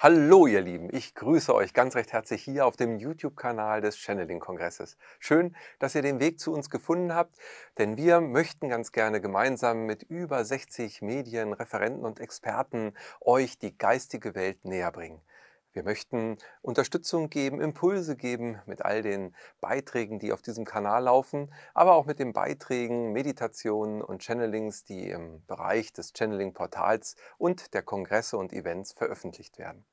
Hallo ihr Lieben, ich grüße euch ganz recht herzlich hier auf dem YouTube-Kanal des Channeling-Kongresses. Schön, dass ihr den Weg zu uns gefunden habt, denn wir möchten ganz gerne gemeinsam mit über 60 Medien, Referenten und Experten euch die geistige Welt näher bringen. Wir möchten Unterstützung geben, Impulse geben mit all den Beiträgen, die auf diesem Kanal laufen, aber auch mit den Beiträgen, Meditationen und Channelings, die im Bereich des Channeling-Portals und der Kongresse und Events veröffentlicht werden.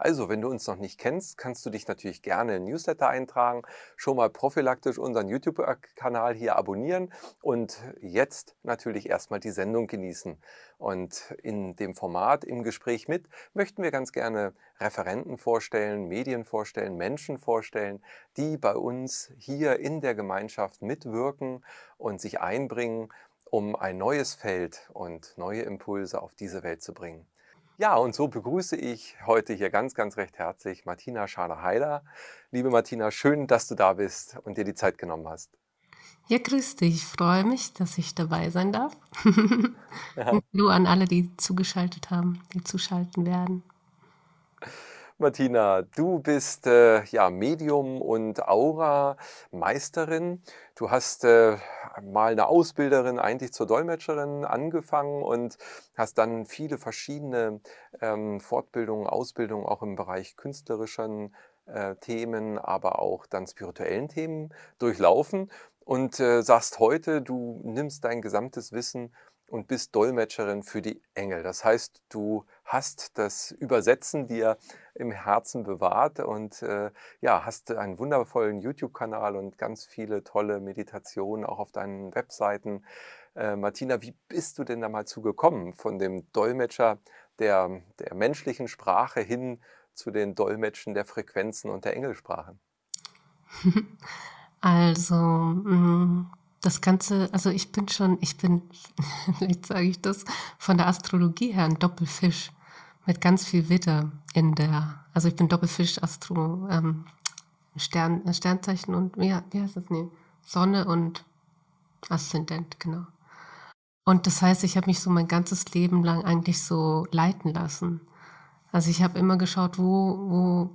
Also, wenn du uns noch nicht kennst, kannst du dich natürlich gerne in Newsletter eintragen, schon mal prophylaktisch unseren YouTube-Kanal hier abonnieren und jetzt natürlich erstmal die Sendung genießen. Und in dem Format im Gespräch mit möchten wir ganz gerne Referenten vorstellen, Medien vorstellen, Menschen vorstellen, die bei uns hier in der Gemeinschaft mitwirken und sich einbringen, um ein neues Feld und neue Impulse auf diese Welt zu bringen. Ja, und so begrüße ich heute hier ganz, ganz recht herzlich Martina Schader-Heider. Liebe Martina, schön, dass du da bist und dir die Zeit genommen hast. Ja, grüß dich. Ich freue mich, dass ich dabei sein darf. ja. Hallo an alle, die zugeschaltet haben, die zuschalten werden. Martina, du bist äh, ja Medium und Aura-Meisterin. Du hast äh, mal eine Ausbilderin eigentlich zur Dolmetscherin angefangen und hast dann viele verschiedene ähm, Fortbildungen, Ausbildungen auch im Bereich künstlerischen äh, Themen, aber auch dann spirituellen Themen durchlaufen und äh, sagst heute, du nimmst dein gesamtes Wissen und bist Dolmetscherin für die Engel. Das heißt, du hast das Übersetzen dir im Herzen bewahrt und äh, ja, hast einen wundervollen YouTube-Kanal und ganz viele tolle Meditationen auch auf deinen Webseiten. Äh, Martina, wie bist du denn da mal zugekommen von dem Dolmetscher der, der menschlichen Sprache hin zu den Dolmetschen der Frequenzen und der Engelsprachen? Also, mm, das Ganze, also ich bin schon, ich bin, vielleicht sage ich das, von der Astrologie her ein Doppelfisch mit ganz viel Witter in der, also ich bin Doppelfisch, Astro, ähm, Stern, Sternzeichen und, ja, wie heißt das? Nee, Sonne und Aszendent, genau. Und das heißt, ich habe mich so mein ganzes Leben lang eigentlich so leiten lassen. Also ich habe immer geschaut, wo, wo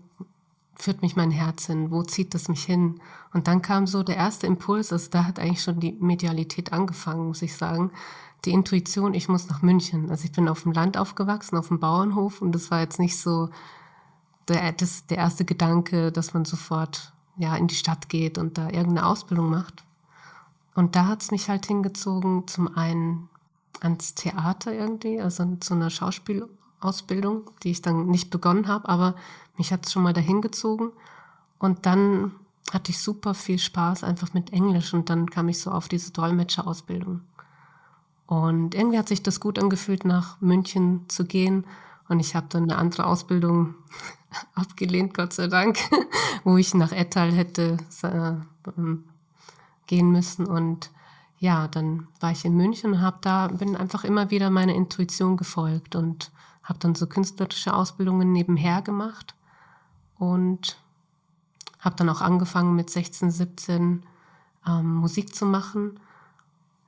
führt mich mein Herz hin, wo zieht es mich hin? Und dann kam so der erste Impuls, also da hat eigentlich schon die Medialität angefangen, muss ich sagen, die Intuition, ich muss nach München. Also ich bin auf dem Land aufgewachsen, auf dem Bauernhof und das war jetzt nicht so der, das, der erste Gedanke, dass man sofort ja, in die Stadt geht und da irgendeine Ausbildung macht. Und da hat es mich halt hingezogen, zum einen ans Theater irgendwie, also zu einer Schauspielausbildung, die ich dann nicht begonnen habe, aber mich hat es schon mal dahin gezogen. Und dann hatte ich super viel Spaß einfach mit Englisch und dann kam ich so auf diese Dolmetscherausbildung. Und irgendwie hat sich das gut angefühlt, nach München zu gehen. Und ich habe dann eine andere Ausbildung abgelehnt, Gott sei Dank, wo ich nach Ettal hätte äh, gehen müssen. Und ja, dann war ich in München und habe da bin einfach immer wieder meiner Intuition gefolgt und habe dann so künstlerische Ausbildungen nebenher gemacht und habe dann auch angefangen mit 16, 17 ähm, Musik zu machen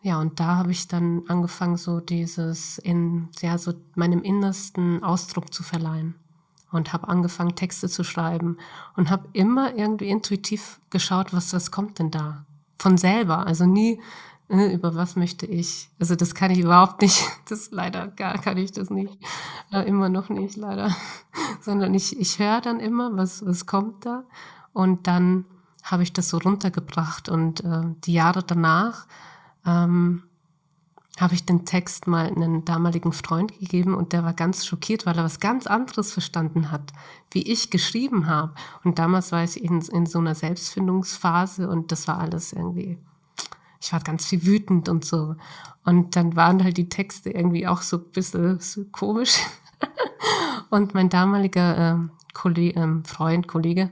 ja, und da habe ich dann angefangen, so dieses in, ja, so meinem Innersten Ausdruck zu verleihen. Und habe angefangen, Texte zu schreiben und habe immer irgendwie intuitiv geschaut, was, was kommt denn da? Von selber. Also nie, äh, über was möchte ich. Also das kann ich überhaupt nicht. Das leider gar kann ich das nicht. Äh, immer noch nicht, leider. Sondern ich, ich höre dann immer, was, was kommt da. Und dann habe ich das so runtergebracht. Und äh, die Jahre danach ähm, habe ich den Text mal einen damaligen Freund gegeben und der war ganz schockiert, weil er was ganz anderes verstanden hat, wie ich geschrieben habe. Und damals war ich in, in so einer Selbstfindungsphase und das war alles irgendwie, ich war ganz viel wütend und so. Und dann waren halt die Texte irgendwie auch so ein bisschen so komisch. und mein damaliger äh, Kollege, äh, Freund, Kollege,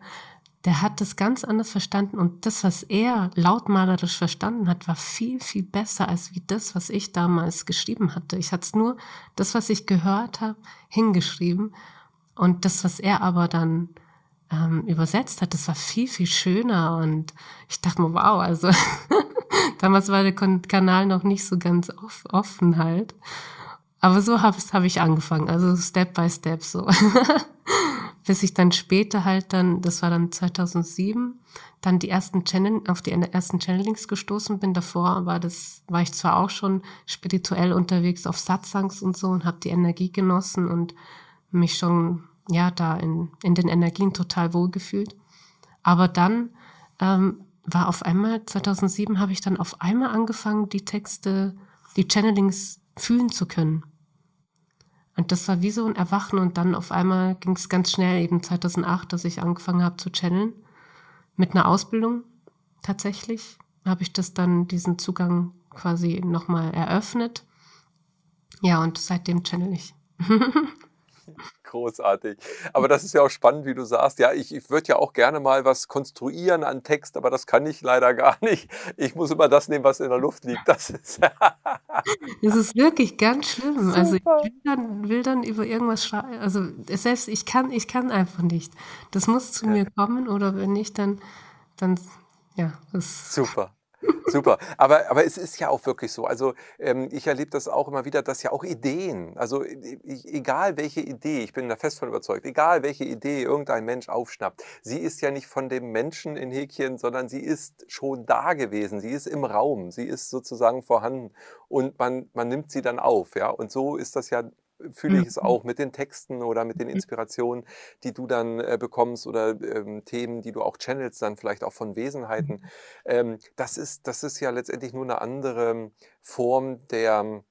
der hat das ganz anders verstanden und das, was er lautmalerisch verstanden hat, war viel, viel besser als wie das, was ich damals geschrieben hatte. Ich hatte nur das, was ich gehört habe, hingeschrieben und das, was er aber dann ähm, übersetzt hat, das war viel, viel schöner und ich dachte mir, wow, also damals war der Kanal noch nicht so ganz offen halt. Aber so habe hab ich angefangen, also Step by Step so. bis ich dann später halt dann, das war dann 2007, dann die ersten Channel, auf die ersten Channelings gestoßen bin. Davor war das, war ich zwar auch schon spirituell unterwegs auf Satsangs und so und habe die Energie genossen und mich schon, ja, da in, in den Energien total wohlgefühlt. Aber dann ähm, war auf einmal, 2007 habe ich dann auf einmal angefangen, die Texte, die Channelings fühlen zu können. Und das war wie so ein Erwachen und dann auf einmal ging es ganz schnell, eben 2008, dass ich angefangen habe zu channeln. Mit einer Ausbildung tatsächlich habe ich das dann, diesen Zugang quasi nochmal eröffnet. Ja, und seitdem channel ich. Großartig. Aber das ist ja auch spannend, wie du sagst. Ja, ich, ich würde ja auch gerne mal was konstruieren an Text, aber das kann ich leider gar nicht. Ich muss immer das nehmen, was in der Luft liegt. Das ist, das ist wirklich ganz schlimm. Super. Also ich will dann, will dann über irgendwas schreiben. Also selbst ich kann, ich kann einfach nicht. Das muss zu mir kommen oder wenn nicht, dann, dann ja. Das Super. Super. Aber, aber es ist ja auch wirklich so. Also ähm, ich erlebe das auch immer wieder, dass ja auch Ideen, also egal welche Idee, ich bin da fest von überzeugt, egal welche Idee irgendein Mensch aufschnappt, sie ist ja nicht von dem Menschen in Häkchen, sondern sie ist schon da gewesen, sie ist im Raum, sie ist sozusagen vorhanden und man, man nimmt sie dann auf. Ja? Und so ist das ja fühle ich es mhm. auch mit den Texten oder mit den mhm. Inspirationen, die du dann äh, bekommst oder ähm, Themen, die du auch channelst, dann vielleicht auch von Wesenheiten. Mhm. Ähm, das, ist, das ist ja letztendlich nur eine andere Form der,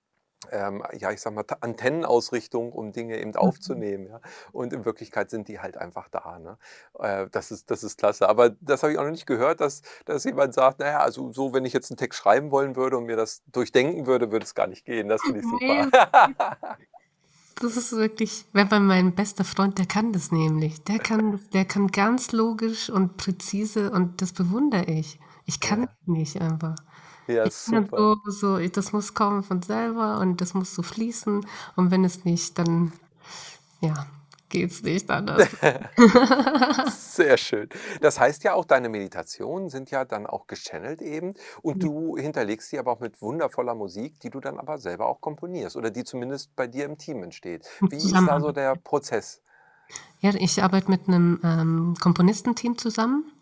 ähm, ja, ich sag mal, Antennenausrichtung, um Dinge eben aufzunehmen. Ja? Und in Wirklichkeit sind die halt einfach da. Ne? Äh, das, ist, das ist klasse. Aber das habe ich auch noch nicht gehört, dass, dass jemand sagt, naja, also so, wenn ich jetzt einen Text schreiben wollen würde und mir das durchdenken würde, würde es gar nicht gehen. Das finde ich super. Das ist wirklich, wenn man mein bester Freund, der kann das nämlich. Der kann, der kann ganz logisch und präzise und das bewundere ich. Ich kann ja. nicht einfach. Ja, super. So, so, das muss kommen von selber und das muss so fließen. Und wenn es nicht, dann ja, geht's nicht anders. Sehr schön. Das heißt ja auch, deine Meditationen sind ja dann auch gechannelt eben und du hinterlegst sie aber auch mit wundervoller Musik, die du dann aber selber auch komponierst oder die zumindest bei dir im Team entsteht. Wie ist da so der Prozess? Ja, ich arbeite mit einem ähm, Komponistenteam zusammen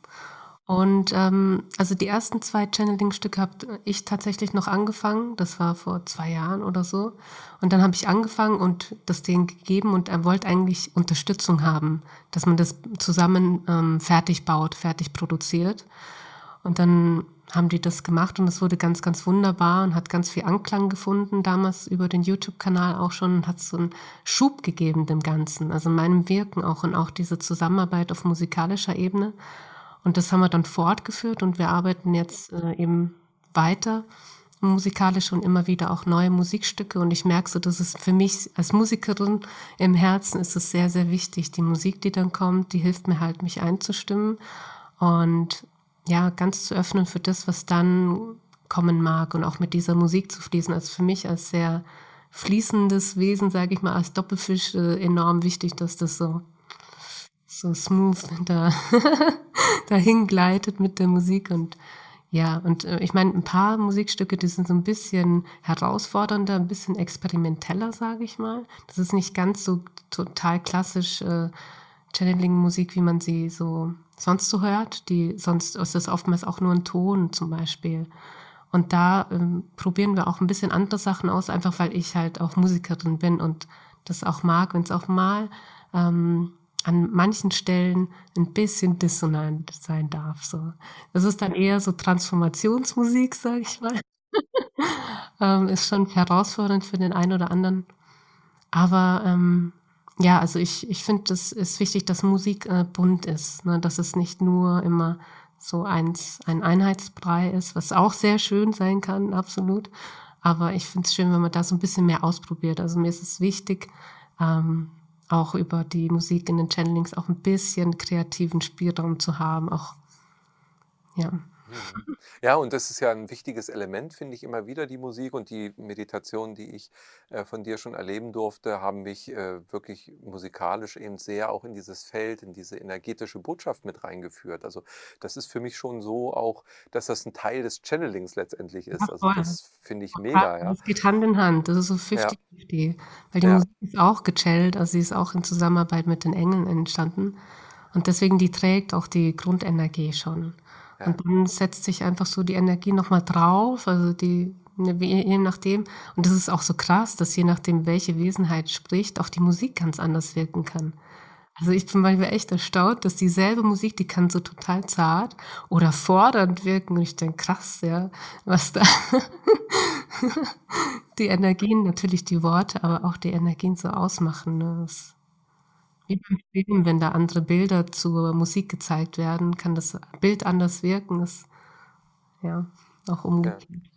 und ähm, also die ersten zwei Channeling-Stücke habe ich tatsächlich noch angefangen. Das war vor zwei Jahren oder so. Und dann habe ich angefangen und das denen gegeben und er wollte eigentlich Unterstützung haben, dass man das zusammen ähm, fertig baut, fertig produziert. Und dann haben die das gemacht und es wurde ganz, ganz wunderbar und hat ganz viel Anklang gefunden, damals über den YouTube-Kanal auch schon und hat so einen Schub gegeben dem Ganzen, also meinem Wirken auch und auch diese Zusammenarbeit auf musikalischer Ebene. Und das haben wir dann fortgeführt und wir arbeiten jetzt äh, eben weiter musikalisch und immer wieder auch neue Musikstücke. Und ich merke so, dass es für mich als Musikerin im Herzen ist es sehr, sehr wichtig. Die Musik, die dann kommt, die hilft mir halt, mich einzustimmen und ja, ganz zu öffnen für das, was dann kommen mag und auch mit dieser Musik zu fließen. Also für mich als sehr fließendes Wesen, sage ich mal, als Doppelfisch äh, enorm wichtig, dass das so so smooth da dahin gleitet mit der Musik und ja, und äh, ich meine, ein paar Musikstücke, die sind so ein bisschen herausfordernder, ein bisschen experimenteller, sage ich mal. Das ist nicht ganz so total klassisch äh, Channeling-Musik, wie man sie so sonst so hört. Die, sonst ist es oftmals auch nur ein Ton zum Beispiel. Und da ähm, probieren wir auch ein bisschen andere Sachen aus, einfach weil ich halt auch Musikerin bin und das auch mag, wenn es auch mal ähm, an manchen Stellen ein bisschen dissonant sein darf. So. Das ist dann eher so Transformationsmusik, sage ich mal. ähm, ist schon herausfordernd für den einen oder anderen. Aber ähm, ja, also ich, ich finde, es ist wichtig, dass Musik äh, bunt ist, ne? dass es nicht nur immer so eins, ein Einheitsbrei ist, was auch sehr schön sein kann, absolut. Aber ich finde es schön, wenn man da so ein bisschen mehr ausprobiert. Also mir ist es wichtig, ähm, auch über die Musik in den Channelings auch ein bisschen kreativen Spielraum zu haben, auch ja. Mhm. Ja, und das ist ja ein wichtiges Element, finde ich immer wieder, die Musik und die Meditation, die ich äh, von dir schon erleben durfte, haben mich äh, wirklich musikalisch eben sehr auch in dieses Feld, in diese energetische Botschaft mit reingeführt. Also das ist für mich schon so auch, dass das ein Teil des Channelings letztendlich ist. Also das finde ich mega, ja. Das geht Hand in Hand, das ist so Ja, 50-50, weil die ja, Musik ist auch gechannelt, also sie ist auch in Zusammenarbeit mit den Engeln entstanden und deswegen die trägt auch die Grundenergie schon. Ja, Und dann setzt sich einfach so die Energie noch mal drauf, also die ne, je nachdem. Und das ist auch so krass, dass je nachdem, welche Wesenheit spricht, auch die Musik ganz anders wirken kann. Also ich bin manchmal echt erstaunt, dass dieselbe Musik, die kann so total zart oder fordernd wirken. Und ich denke, krass, ja, was da die Energien, natürlich die Worte, aber auch die Energien so ausmachen. Ne? Das wie beim Film, wenn da andere Bilder zur Musik gezeigt werden, kann das Bild anders wirken. Das, ja, auch ja. umgekehrt.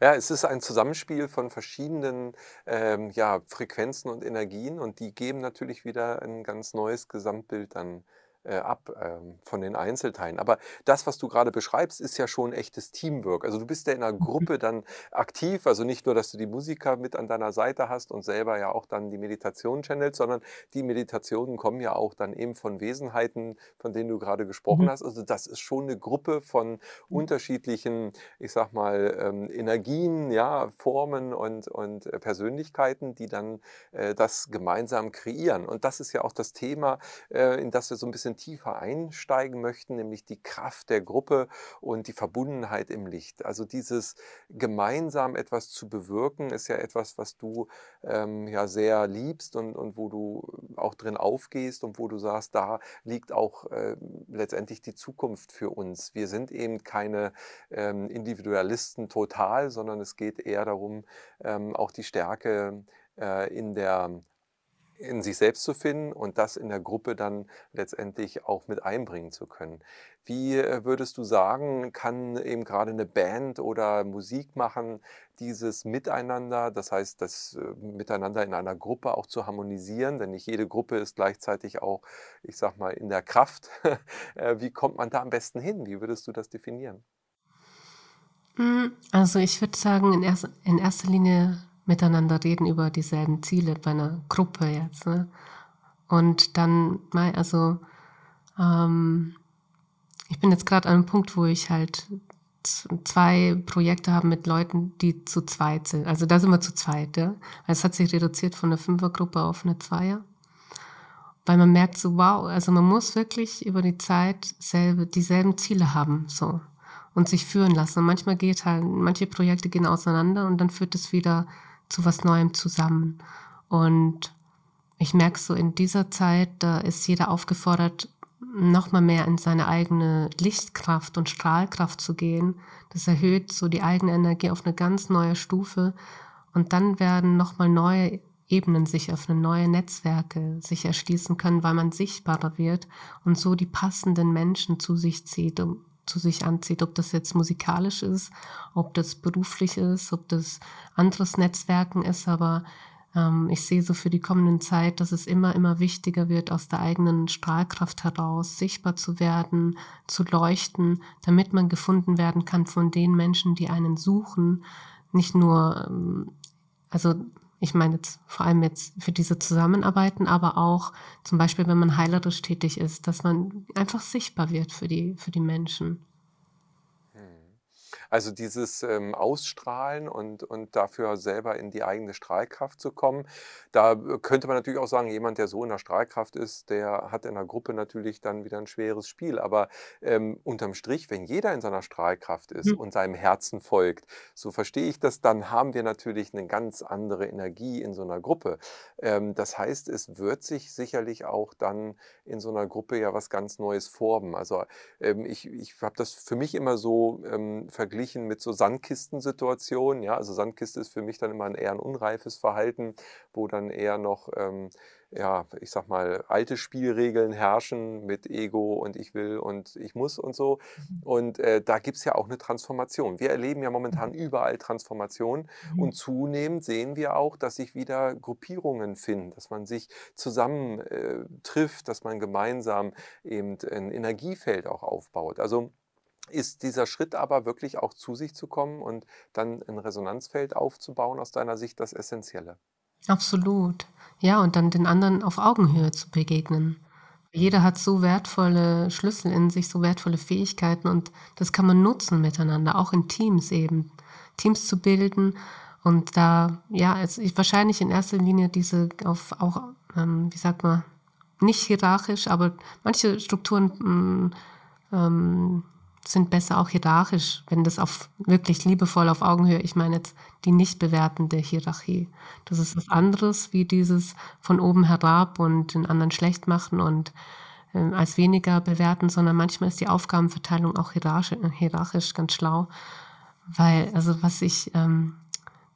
Ja, es ist ein Zusammenspiel von verschiedenen ähm, ja, Frequenzen und Energien und die geben natürlich wieder ein ganz neues Gesamtbild dann äh, ab ähm, von den Einzelteilen. Aber das, was du gerade beschreibst, ist ja schon echtes Teamwork. Also du bist ja in einer Gruppe dann aktiv, also nicht nur, dass du die Musiker mit an deiner Seite hast und selber ja auch dann die Meditation channelst, sondern die Meditationen kommen ja auch dann eben von Wesenheiten, von denen du gerade gesprochen Mhm. hast. Also das ist schon eine Gruppe von unterschiedlichen, ich sag mal, ähm, Energien, ja, Formen und, und äh, Persönlichkeiten, die dann äh, das gemeinsam kreieren. Und das ist ja auch das Thema, äh, in das wir so ein bisschen tiefer einsteigen möchten, nämlich die Kraft der Gruppe und die Verbundenheit im Licht. Also dieses gemeinsam etwas zu bewirken, ist ja etwas, was du ähm, ja sehr liebst und, und wo du auch drin aufgehst und wo du sagst, da liegt auch äh, letztendlich die Zukunft für uns. Wir sind eben keine ähm, Individualisten total, sondern es geht eher darum, ähm, auch die Stärke äh, in der in sich selbst zu finden und das in der Gruppe dann letztendlich auch mit einbringen zu können. Wie äh, würdest du sagen, kann eben gerade eine Band oder Musik machen, dieses Miteinander, das heißt, das äh, Miteinander in einer Gruppe auch zu harmonisieren, denn nicht jede Gruppe ist gleichzeitig auch, ich sag mal, in der Kraft. Äh, Wie kommt man da am besten hin? Wie würdest du das definieren? Mm, Also ich würde sagen, in erster Linie miteinander reden über dieselben Ziele bei einer Gruppe jetzt. Ne? Und dann, also ähm, ich bin jetzt gerade an einem Punkt, wo ich halt zwei Projekte habe mit Leuten, die zu zweit sind. Also da sind wir zu zweit, ja. Es hat sich reduziert von einer Fünfergruppe auf eine Zweier. Weil man merkt so, wow, also man muss wirklich über die Zeit selbe, dieselben Ziele haben, so. Und sich führen lassen. Und manchmal geht halt, manche Projekte gehen auseinander und dann führt es wieder zu was Neuem zusammen. Und ich merke so in dieser Zeit, da ist jeder aufgefordert, noch mal mehr in seine eigene Lichtkraft und Strahlkraft zu gehen. Das erhöht so die eigene Energie auf eine ganz neue Stufe. Und dann werden noch mal neue Ebenen sich öffnen, neue Netzwerke sich erschließen können, weil man sichtbarer wird und so die passenden Menschen zu sich zieht, um, zu sich anzieht, ob das jetzt musikalisch ist, ob das beruflich ist, ob das anderes Netzwerken ist, aber ähm, ich sehe so für die kommende Zeit, dass es immer, immer wichtiger wird, aus der eigenen Strahlkraft heraus sichtbar zu werden, zu leuchten, damit man gefunden werden kann von den Menschen, die einen suchen. Nicht nur, ähm, also ich meine jetzt vor allem jetzt für diese Zusammenarbeiten, aber auch zum Beispiel, wenn man heilerisch tätig ist, dass man einfach sichtbar wird für die, für die Menschen. Also dieses ähm, Ausstrahlen und, und dafür selber in die eigene Strahlkraft zu kommen. Da äh, könnte man natürlich auch sagen, jemand, der so in der Strahlkraft ist, der hat in der Gruppe natürlich dann wieder ein schweres Spiel. Aber ähm, unterm Strich, wenn jeder in seiner Strahlkraft ist Mhm. und seinem Herzen folgt, so verstehe ich das, dann haben wir natürlich eine ganz andere Energie in so einer Gruppe. Ähm, das heißt, es wird sich sicherlich auch dann in so einer Gruppe ja was ganz Neues formen. Also ähm, ich ich habe das für mich immer so ähm, verglichen mit so Sandkistensituationen. Ja, also Sandkiste ist für mich dann immer ein eher ein unreifes Verhalten, wo dann eher noch, ähm, ja, ich sag mal, alte Spielregeln herrschen mit Ego und ich will und ich muss und so. Und äh, da gibt es ja auch eine Transformation. Wir erleben ja momentan überall Transformation und zunehmend sehen wir auch, dass sich wieder Gruppierungen finden, dass man sich zusammen äh, trifft, dass man gemeinsam eben ein Energiefeld auch aufbaut. Also Ist dieser Schritt aber wirklich auch zu sich zu kommen und dann ein Resonanzfeld aufzubauen, aus deiner Sicht das Essentielle? Absolut. Ja, und dann den anderen auf Augenhöhe zu begegnen. Jeder hat so wertvolle Schlüssel in sich, so wertvolle Fähigkeiten und das kann man nutzen miteinander, auch in Teams eben. Teams zu bilden und da, ja, also ich, wahrscheinlich in erster Linie diese auf auch, ähm, wie sagt man, nicht hierarchisch, aber manche Strukturen mm, ähm, sind besser auch hierarchisch, wenn das auf wirklich liebevoll auf Augenhöhe, ich meine jetzt die nicht bewertende Hierarchie. Das ist was anderes wie dieses von oben herab und den anderen schlecht machen und äh, als weniger bewerten, sondern manchmal ist die Aufgabenverteilung auch hierarchisch, hierarchisch ganz schlau, weil also was ich ähm,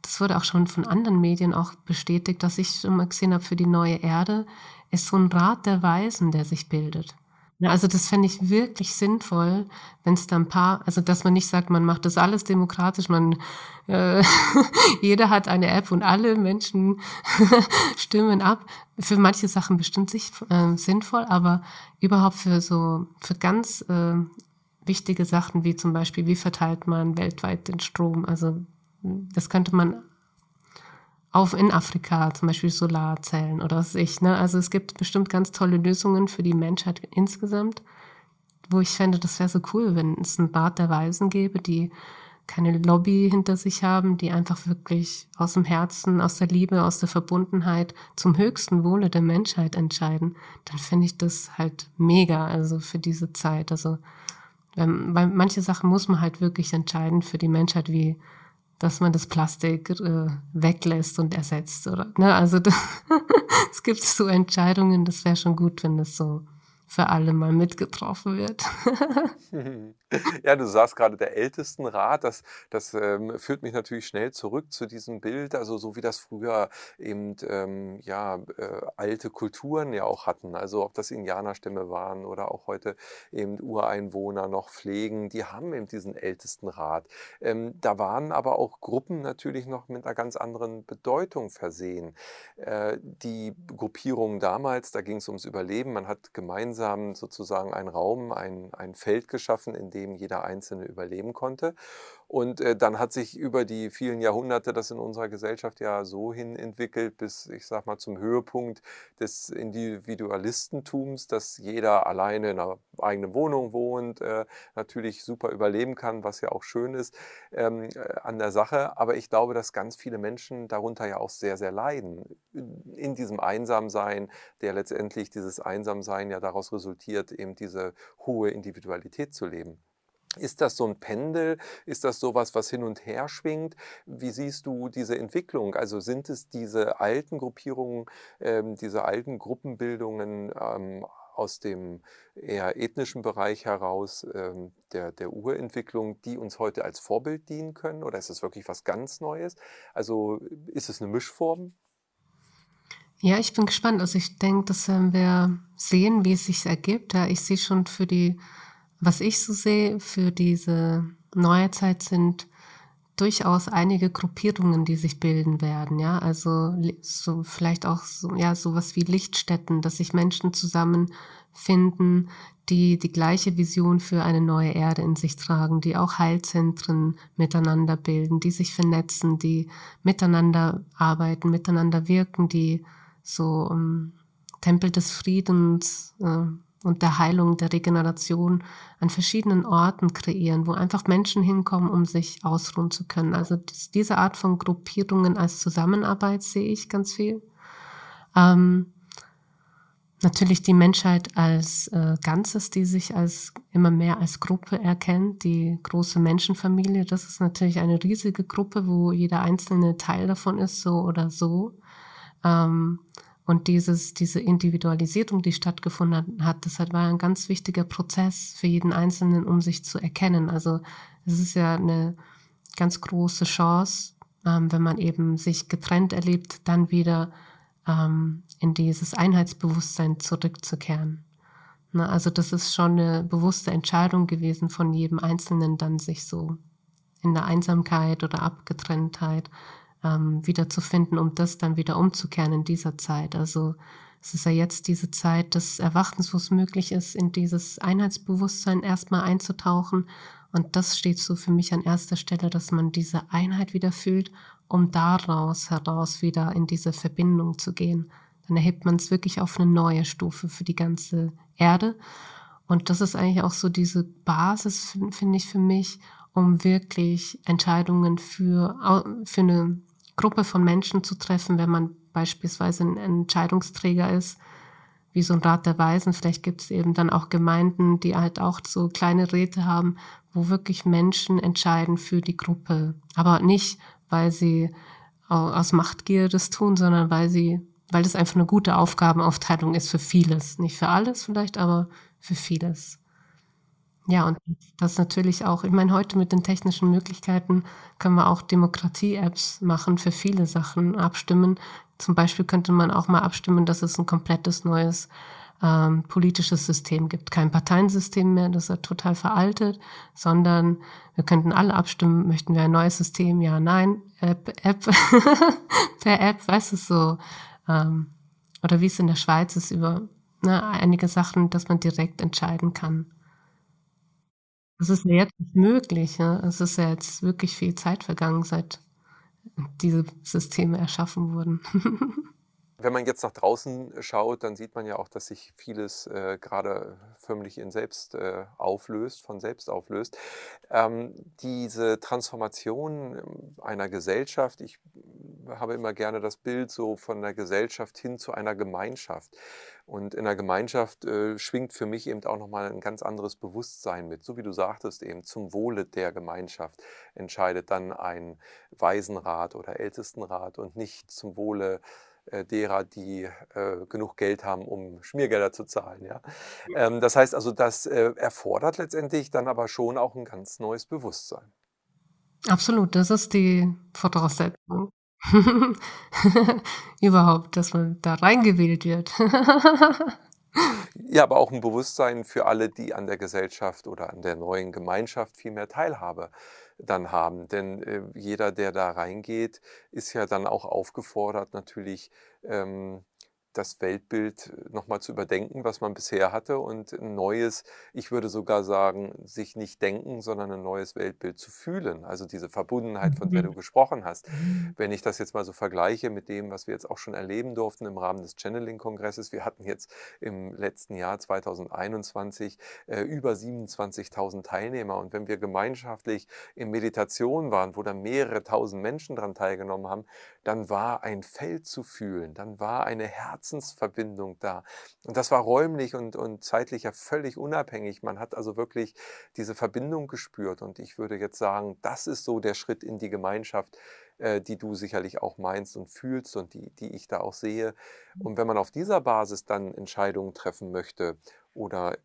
das wurde auch schon von anderen Medien auch bestätigt, dass ich schon mal gesehen habe für die neue Erde, ist so ein Rat der Weisen, der sich bildet. Ja, also das fände ich wirklich sinnvoll, wenn es da ein paar, also dass man nicht sagt, man macht das alles demokratisch, man äh, jeder hat eine App und alle Menschen stimmen ab. Für manche Sachen bestimmt sich äh, sinnvoll, aber überhaupt für so für ganz äh, wichtige Sachen wie zum Beispiel, wie verteilt man weltweit den Strom? Also das könnte man auf in Afrika, zum Beispiel Solarzellen oder was ich. Ne? Also es gibt bestimmt ganz tolle Lösungen für die Menschheit insgesamt, wo ich fände, das wäre so cool, wenn es ein Bad der Weisen gäbe, die keine Lobby hinter sich haben, die einfach wirklich aus dem Herzen, aus der Liebe, aus der Verbundenheit zum höchsten Wohle der Menschheit entscheiden, dann finde ich das halt mega, also für diese Zeit. Also, weil manche Sachen muss man halt wirklich entscheiden für die Menschheit, wie dass man das Plastik äh, weglässt und ersetzt oder ne also es gibt so Entscheidungen das wäre schon gut wenn das so für alle mal mitgetroffen wird. ja, du sagst gerade der Ältestenrat, das, das ähm, führt mich natürlich schnell zurück zu diesem Bild, also so wie das früher eben ähm, ja, äh, alte Kulturen ja auch hatten, also ob das Indianerstämme waren oder auch heute eben Ureinwohner noch pflegen, die haben eben diesen Ältestenrat. Ähm, da waren aber auch Gruppen natürlich noch mit einer ganz anderen Bedeutung versehen. Äh, die Gruppierungen damals, da ging es ums Überleben, man hat gemeinsam sozusagen einen Raum, ein, ein Feld geschaffen, in dem jeder Einzelne überleben konnte. Und äh, dann hat sich über die vielen Jahrhunderte das in unserer Gesellschaft ja so hin entwickelt, bis ich sag mal zum Höhepunkt des Individualistentums, dass jeder alleine in einer eigenen Wohnung wohnt, äh, natürlich super überleben kann, was ja auch schön ist ähm, äh, an der Sache. Aber ich glaube, dass ganz viele Menschen darunter ja auch sehr, sehr leiden. In diesem Einsamsein, der letztendlich dieses Einsamsein ja daraus resultiert, eben diese hohe Individualität zu leben. Ist das so ein Pendel? Ist das sowas, was hin und her schwingt? Wie siehst du diese Entwicklung? Also sind es diese alten Gruppierungen, ähm, diese alten Gruppenbildungen ähm, aus dem eher ethnischen Bereich heraus ähm, der, der Urentwicklung, die uns heute als Vorbild dienen können? Oder ist es wirklich was ganz Neues? Also ist es eine Mischform? Ja, ich bin gespannt. Also ich denke, das werden wir sehen, wie es sich ergibt. Ja, ich sehe schon für die was ich so sehe für diese neue Zeit sind durchaus einige Gruppierungen, die sich bilden werden, ja, also so vielleicht auch so, ja sowas wie Lichtstätten, dass sich Menschen zusammenfinden, die die gleiche Vision für eine neue Erde in sich tragen, die auch Heilzentren miteinander bilden, die sich vernetzen, die miteinander arbeiten, miteinander wirken, die so um, ähm, Tempel des Friedens äh, und der Heilung, der Regeneration an verschiedenen Orten kreieren, wo einfach Menschen hinkommen, um sich ausruhen zu können. Also diese Art von Gruppierungen als Zusammenarbeit sehe ich ganz viel. Ähm, natürlich die Menschheit als äh, Ganzes, die sich als immer mehr als Gruppe erkennt, die große Menschenfamilie, das ist natürlich eine riesige Gruppe, wo jeder einzelne Teil davon ist, so oder so. Ähm, und dieses, diese Individualisierung, die stattgefunden hat, das war ein ganz wichtiger Prozess für jeden Einzelnen, um sich zu erkennen. Also es ist ja eine ganz große Chance, ähm, wenn man eben sich getrennt erlebt, dann wieder ähm, in dieses Einheitsbewusstsein zurückzukehren. Na, also das ist schon eine bewusste Entscheidung gewesen von jedem Einzelnen, dann sich so in der Einsamkeit oder Abgetrenntheit ähm, wiederzufinden, um das dann wieder umzukehren in dieser Zeit. Also es ist ja jetzt diese Zeit des Erwachtens, wo es möglich ist, in dieses Einheitsbewusstsein erstmal einzutauchen Und das steht so für mich an erster Stelle, dass man diese Einheit wieder fühlt, um daraus heraus wieder in diese Verbindung zu gehen. Dann erhebt man es wirklich auf eine neue Stufe für die ganze Erde. Und das ist eigentlich auch so diese Basis, finde ich, für mich, um wirklich Entscheidungen für, für eine Gruppe von Menschen zu treffen, wenn man beispielsweise ein Entscheidungsträger ist, wie so ein Rat der Weisen. Vielleicht gibt es eben dann auch Gemeinden, die halt auch so kleine Räte haben, wo wirklich Menschen entscheiden für die Gruppe. Aber nicht, weil sie aus Machtgier das tun, sondern weil sie, weil das einfach eine gute Aufgabenaufteilung ist für vieles. Nicht für alles vielleicht, aber für vieles. Ja, und das natürlich auch, ich meine, heute mit den technischen Möglichkeiten können wir auch Demokratie-Apps machen für viele Sachen, abstimmen. Zum Beispiel könnte man auch mal abstimmen, dass es ein komplettes neues ähm, politisches System gibt. Kein Parteiensystem mehr, das ist total veraltet, sondern wir könnten alle abstimmen, möchten wir ein neues System, ja, nein, App, App, per App, weißt du, so, ähm, oder wie es in der Schweiz ist, über ne, einige Sachen, dass man direkt entscheiden kann. Das ist ja jetzt nicht möglich. Ne? Es ist ja jetzt wirklich viel Zeit vergangen, seit diese Systeme erschaffen wurden. Wenn man jetzt nach draußen schaut, dann sieht man ja auch, dass sich vieles äh, gerade förmlich in selbst äh, auflöst, von selbst auflöst. Ähm, diese Transformation ähm, einer Gesellschaft, ich habe immer gerne das Bild so von der Gesellschaft hin zu einer Gemeinschaft. Und in der Gemeinschaft äh, schwingt für mich eben auch nochmal ein ganz anderes Bewusstsein mit. So wie du sagtest, eben zum Wohle der Gemeinschaft entscheidet dann ein Waisenrat oder Ältestenrat und nicht zum Wohle äh, derer, die äh, genug Geld haben, um Schmiergelder zu zahlen. Ja? Ähm, das heißt also, das äh, erfordert letztendlich dann aber schon auch ein ganz neues Bewusstsein. Absolut, das ist die Voraussetzung. Überhaupt, dass man da reingewählt wird. ja, aber auch ein Bewusstsein für alle, die an der Gesellschaft oder an der neuen Gemeinschaft viel mehr Teilhabe dann haben. Denn äh, jeder, der da reingeht, ist ja dann auch aufgefordert, natürlich ähm, das Weltbild äh, nochmal zu überdenken, was man bisher hatte und ein neues, ich würde sogar sagen, sich nicht denken, sondern ein neues Weltbild zu fühlen. Also diese Verbundenheit, von der du mhm. gesprochen hast. Mhm. Wenn ich das jetzt mal so vergleiche mit dem, was wir jetzt auch schon erleben durften im Rahmen des Channeling-Kongresses, wir hatten jetzt im letzten Jahr 2021 äh, über 27.000 Teilnehmer und wenn wir gemeinschaftlich in Meditation waren, wo dann mehrere tausend Menschen daran teilgenommen haben, dann war ein Feld zu fühlen, dann war eine Herzensverbindung da. Und das war räumlich und, und zeitlich ja völlig unabhängig. Man hat also wirklich diese Verbindung gespürt. Und ich würde jetzt sagen, das ist so der Schritt in die Gemeinschaft, äh, die du sicherlich auch meinst und fühlst und die, die ich da auch sehe. Und wenn man auf dieser Basis dann Entscheidungen treffen möchte oder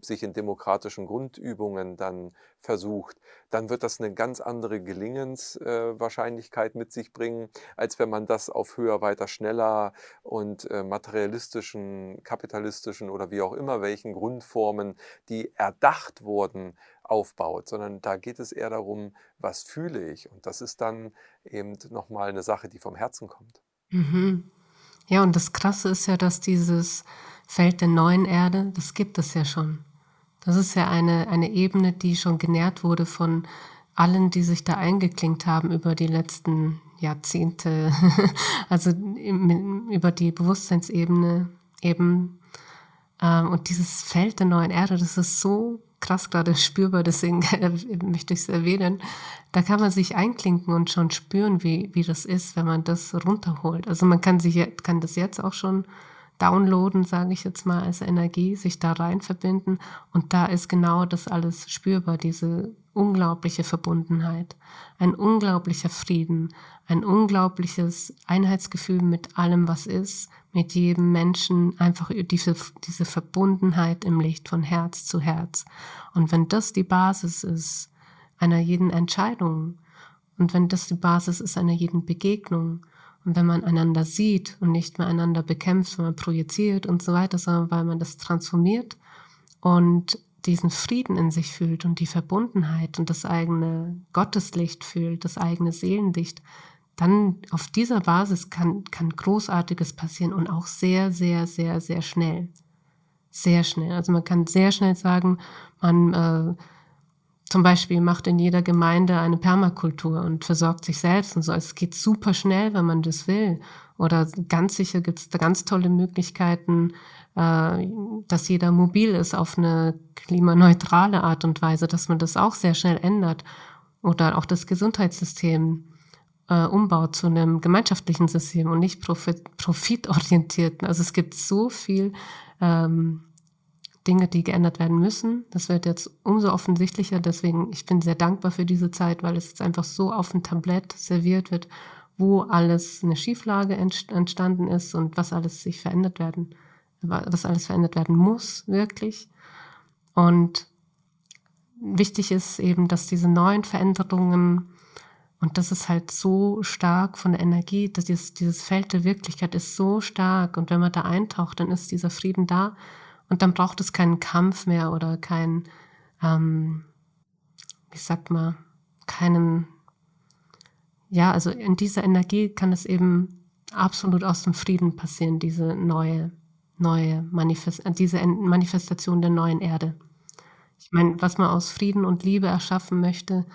sich in demokratischen Grundübungen dann versucht, dann wird das eine ganz andere Gelingenswahrscheinlichkeit mit sich bringen, als wenn man das auf höher, weiter, schneller und äh, materialistischen, kapitalistischen oder wie auch immer welchen Grundformen, die erdacht wurden, aufbaut, sondern da geht es eher darum, was fühle ich. Und das ist dann eben nochmal eine Sache, die vom Herzen kommt. Mhm. Ja, und das Krasse ist ja, dass dieses Feld der neuen Erde, das gibt es ja schon. Das ist ja eine, eine Ebene, die schon genährt wurde von allen, die sich da eingeklinkt haben über die letzten Jahrzehnte, also über die Bewusstseinsebene eben. Ähm, und dieses Feld der neuen Erde, das ist so krass gerade spürbar, deswegen möchte ich es erwähnen. Da kann man sich einklinken und schon spüren, wie, wie das ist, wenn man das runterholt. Also man kann sich, kann das jetzt auch schon downloaden, sage ich jetzt mal, als Energie, sich da rein verbinden. Und da ist genau das alles spürbar, diese unglaubliche Verbundenheit, ein unglaublicher Frieden, ein unglaubliches Einheitsgefühl mit allem, was ist, mit jedem Menschen, einfach diese, diese Verbundenheit im Licht von Herz zu Herz. Und wenn das die Basis ist einer jeden Entscheidung und wenn das die Basis ist einer jeden Begegnung, und wenn man einander sieht und nicht mehr einander bekämpft, wenn man projiziert und so weiter, sondern weil man das transformiert und diesen Frieden in sich fühlt und die Verbundenheit und das eigene Gotteslicht fühlt, das eigene Seelenlicht, dann auf dieser Basis kann, kann Großartiges passieren und auch sehr, sehr, sehr, sehr schnell. Sehr schnell. Also man kann sehr schnell sagen, man äh, zum Beispiel macht in jeder Gemeinde eine Permakultur und versorgt sich selbst und so. Also es geht super schnell, wenn man das will. Oder ganz sicher gibt es da ganz tolle Möglichkeiten, äh, dass jeder mobil ist auf eine klimaneutrale Art und Weise, dass man das auch sehr schnell ändert. Oder auch das Gesundheitssystem äh, umbaut zu einem gemeinschaftlichen System und nicht profit, profitorientierten. Also es gibt so viel ähm, Dinge, die geändert werden müssen. Das wird jetzt umso offensichtlicher. Deswegen, ich bin sehr dankbar für diese Zeit, weil es jetzt einfach so auf dem Tablett serviert wird, wo alles eine Schieflage entstanden ist und was alles sich verändert werden, was alles verändert werden muss, wirklich. Und wichtig ist eben, dass diese neuen Veränderungen und das ist halt so stark von der Energie, dass dieses, dieses Feld der Wirklichkeit ist so stark. Und wenn man da eintaucht, dann ist dieser Frieden da. Und dann braucht es keinen Kampf mehr oder keinen, ähm, wie sagt man, keinen, ja, also in dieser Energie kann es eben absolut aus dem Frieden passieren, diese neue, neue Manifest diese Manifestation der neuen Erde. Ich meine, was man aus Frieden und Liebe erschaffen möchte,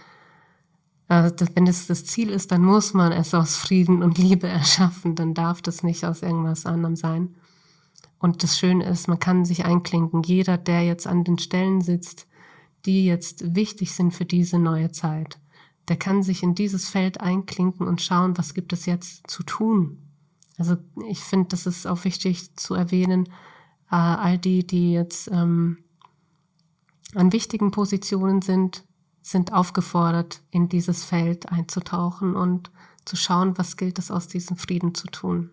also wenn es das Ziel ist, dann muss man es aus Frieden und Liebe erschaffen, dann darf das nicht aus irgendwas anderem sein. Und das Schöne ist, man kann sich einklinken. Jeder, der jetzt an den Stellen sitzt, die jetzt wichtig sind für diese neue Zeit, der kann sich in dieses Feld einklinken und schauen, was gibt es jetzt zu tun. Also ich finde, das ist auch wichtig zu erwähnen, äh, all die, die jetzt ähm, an wichtigen Positionen sind, sind aufgefordert, in dieses Feld einzutauchen und zu schauen, was gilt es aus diesem Frieden zu tun.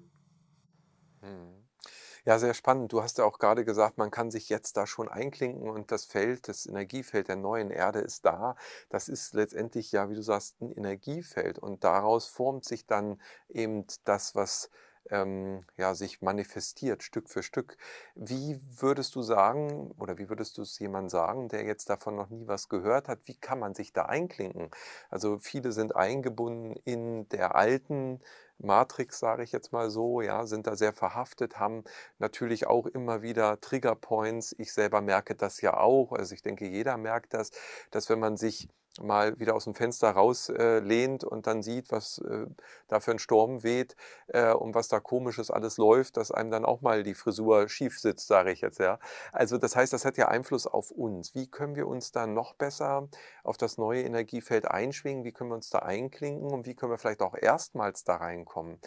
Ja, sehr spannend. Du hast ja auch gerade gesagt, man kann sich jetzt da schon einklinken und das Feld, das Energiefeld der neuen Erde ist da. Das ist letztendlich ja, wie du sagst, ein Energiefeld und daraus formt sich dann eben das, was ähm, ja, sich manifestiert, Stück für Stück. Wie würdest du sagen, oder wie würdest du es jemand sagen, der jetzt davon noch nie was gehört hat, wie kann man sich da einklinken? Also viele sind eingebunden in der alten Matrix, sage ich jetzt mal so, ja, sind da sehr verhaftet, haben natürlich auch immer wieder Triggerpoints. Ich selber merke das ja auch. Also ich denke, jeder merkt das, dass wenn man sich mal wieder aus dem Fenster rauslehnt äh, und dann sieht, was äh, da für ein Sturm weht äh, und was da komisches alles läuft, dass einem dann auch mal die Frisur schief sitzt, sage ich jetzt, ja. Also das heißt, das hat ja Einfluss auf uns. Wie können wir uns da noch besser auf das neue Energiefeld einschwingen? Wie können wir uns da einklinken und wie können wir vielleicht auch erstmals da reinkommen?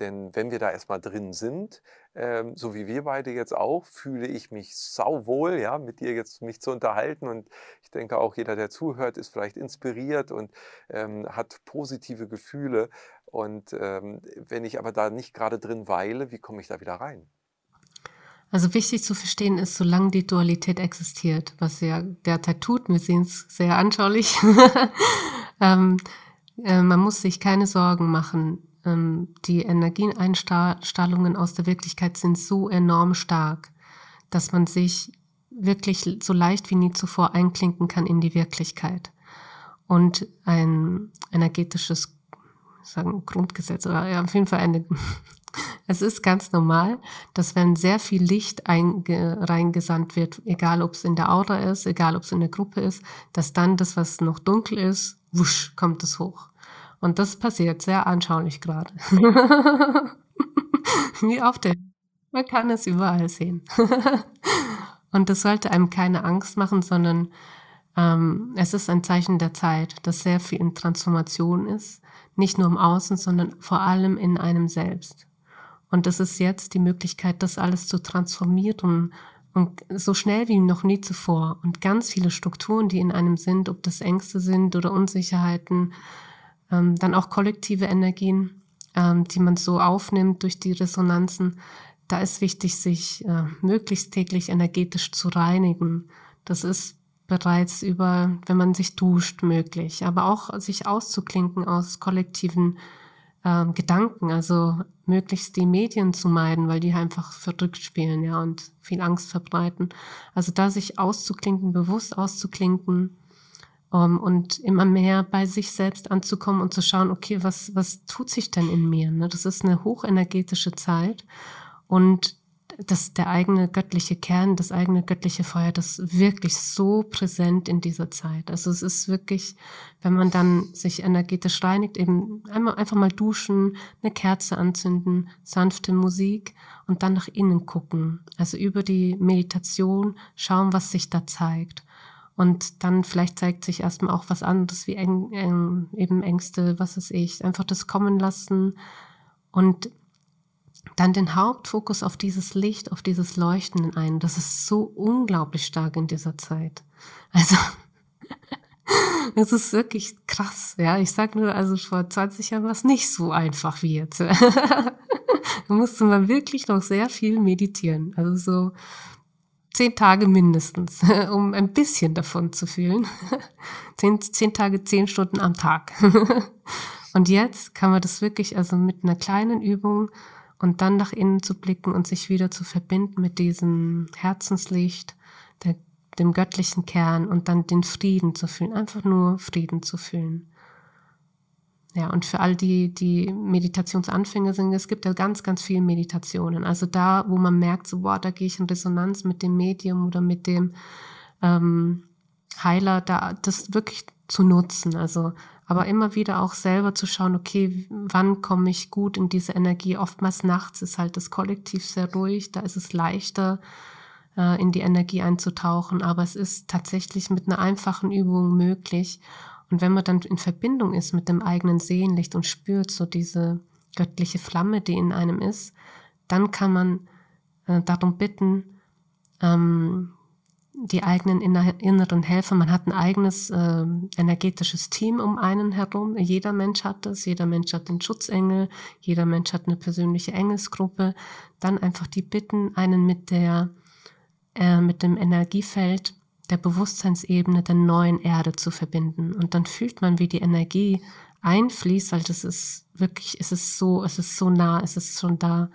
Denn wenn wir da erstmal drin sind, ähm, so wie wir beide jetzt auch, fühle ich mich sauwohl, ja, mit dir jetzt mich zu unterhalten. Und ich denke auch jeder, der zuhört, ist vielleicht inspiriert und ähm, hat positive Gefühle. Und ähm, wenn ich aber da nicht gerade drin weile, wie komme ich da wieder rein? Also wichtig zu verstehen ist, solange die Dualität existiert, was ja derzeit tut, wir sehen es sehr anschaulich, ähm, äh, man muss sich keine Sorgen machen, ähm, die Energieeinstrahlungen aus der Wirklichkeit sind so enorm stark, dass man sich wirklich so leicht wie nie zuvor einklinken kann in die Wirklichkeit. Und ein energetisches sagen Grundgesetz oder ja, auf jeden Fall eine es ist ganz normal, dass wenn sehr viel Licht reingesandt wird, egal ob es in der Aura ist, egal ob es in der Gruppe ist, dass dann das, was noch dunkel ist, wusch, kommt es hoch. Und das passiert sehr anschaulich gerade. Wie auf der. Man kann es überall sehen. und das sollte einem keine Angst machen, sondern ähm, es ist ein Zeichen der Zeit, dass sehr viel in Transformation ist. Nicht nur im Außen, sondern vor allem in einem selbst. Und das ist jetzt die Möglichkeit, das alles zu transformieren und so schnell wie noch nie zuvor. Und ganz viele Strukturen, die in einem sind, ob das Ängste sind oder Unsicherheiten, ähm, dann auch kollektive Energien, ähm, die man so aufnimmt durch die Resonanzen. Da ist wichtig, sich äh, möglichst täglich energetisch zu reinigen. Das ist bereits über, wenn man sich duscht, möglich. Aber auch sich auszuklinken aus kollektiven ähm, Gedanken, also möglichst die Medien zu meiden, weil die einfach verrückt spielen, ja, und viel Angst verbreiten. Also da sich auszuklinken, bewusst auszuklinken, um, ähm, und immer mehr bei sich selbst anzukommen und zu schauen, okay, was, was tut sich denn in mir? Ne? Das ist eine hochenergetische Zeit und dass der eigene göttliche Kern, das eigene göttliche Feuer, das wirklich so präsent in dieser Zeit. Also es ist wirklich, wenn man dann sich energetisch reinigt, eben einmal einfach mal duschen, eine Kerze anzünden, sanfte Musik und dann nach innen gucken. Also über die Meditation schauen, was sich da zeigt. Und dann vielleicht zeigt sich erstmal auch was anderes, wie eng, eng, eben Ängste, was ist ich, einfach das kommen lassen und dann den Hauptfokus auf dieses Licht, auf dieses Leuchten ein. Das ist so unglaublich stark in dieser Zeit. Also, es ist wirklich krass. Ja, ich sag nur, also vor 20 Jahren war es nicht so einfach wie jetzt. da musste man wirklich noch sehr viel meditieren. Also so zehn Tage mindestens, um ein bisschen davon zu fühlen. zehn, zehn Tage, zehn Stunden am Tag. Und jetzt kann man das wirklich, also mit einer kleinen Übung und dann nach innen zu blicken und sich wieder zu verbinden mit diesem Herzenslicht, der, dem göttlichen Kern und dann den Frieden zu fühlen, einfach nur Frieden zu fühlen. Ja, und für all die, die Meditationsanfänger sind, es gibt ja ganz, ganz viele Meditationen. Also da, wo man merkt, so, boah, da gehe ich in Resonanz mit dem Medium oder mit dem ähm, Heiler, da das wirklich zu nutzen. Also aber immer wieder auch selber zu schauen, okay, wann komme ich gut in diese Energie? Oftmals nachts ist halt das Kollektiv sehr ruhig, da ist es leichter, äh, in die Energie einzutauchen, aber es ist tatsächlich mit einer einfachen Übung möglich. Und wenn man dann in Verbindung ist mit dem eigenen Seelenlicht und spürt so diese göttliche Flamme, die in einem ist, dann kann man äh, darum bitten, ähm, die eigenen inneren Helfer. Man hat ein eigenes äh, energetisches Team um einen herum. Jeder Mensch hat das. Jeder Mensch hat den Schutzengel. Jeder Mensch hat eine persönliche Engelsgruppe. Dann einfach die bitten, einen mit der, äh, mit dem Energiefeld der Bewusstseinsebene der neuen Erde zu verbinden. Und dann fühlt man, wie die Energie einfließt, weil das ist wirklich, es ist so, es ist so nah, es ist schon da.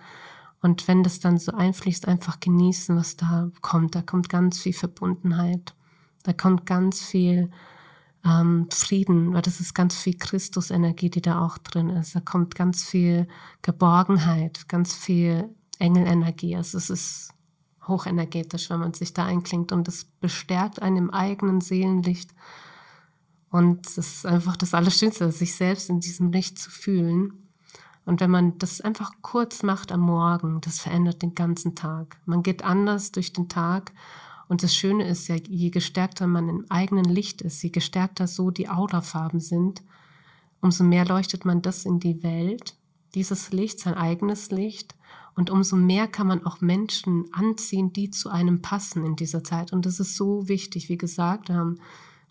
Und wenn das dann so einfließt, einfach genießen, was da kommt. Da kommt ganz viel Verbundenheit. Da kommt ganz viel ähm, Frieden, weil das ist ganz viel Christusenergie, die da auch drin ist. Da kommt ganz viel Geborgenheit, ganz viel Engelenergie. Also es ist hochenergetisch, wenn man sich da einklingt und es bestärkt einen im eigenen Seelenlicht. Und es ist einfach das Allerschönste, sich selbst in diesem Licht zu fühlen. Und wenn man das einfach kurz macht am Morgen, das verändert den ganzen Tag. Man geht anders durch den Tag. Und das Schöne ist ja, je gestärkter man im eigenen Licht ist, je gestärkter so die Aurafarben sind, umso mehr leuchtet man das in die Welt, dieses Licht, sein eigenes Licht. Und umso mehr kann man auch Menschen anziehen, die zu einem passen in dieser Zeit. Und das ist so wichtig. Wie gesagt, wir haben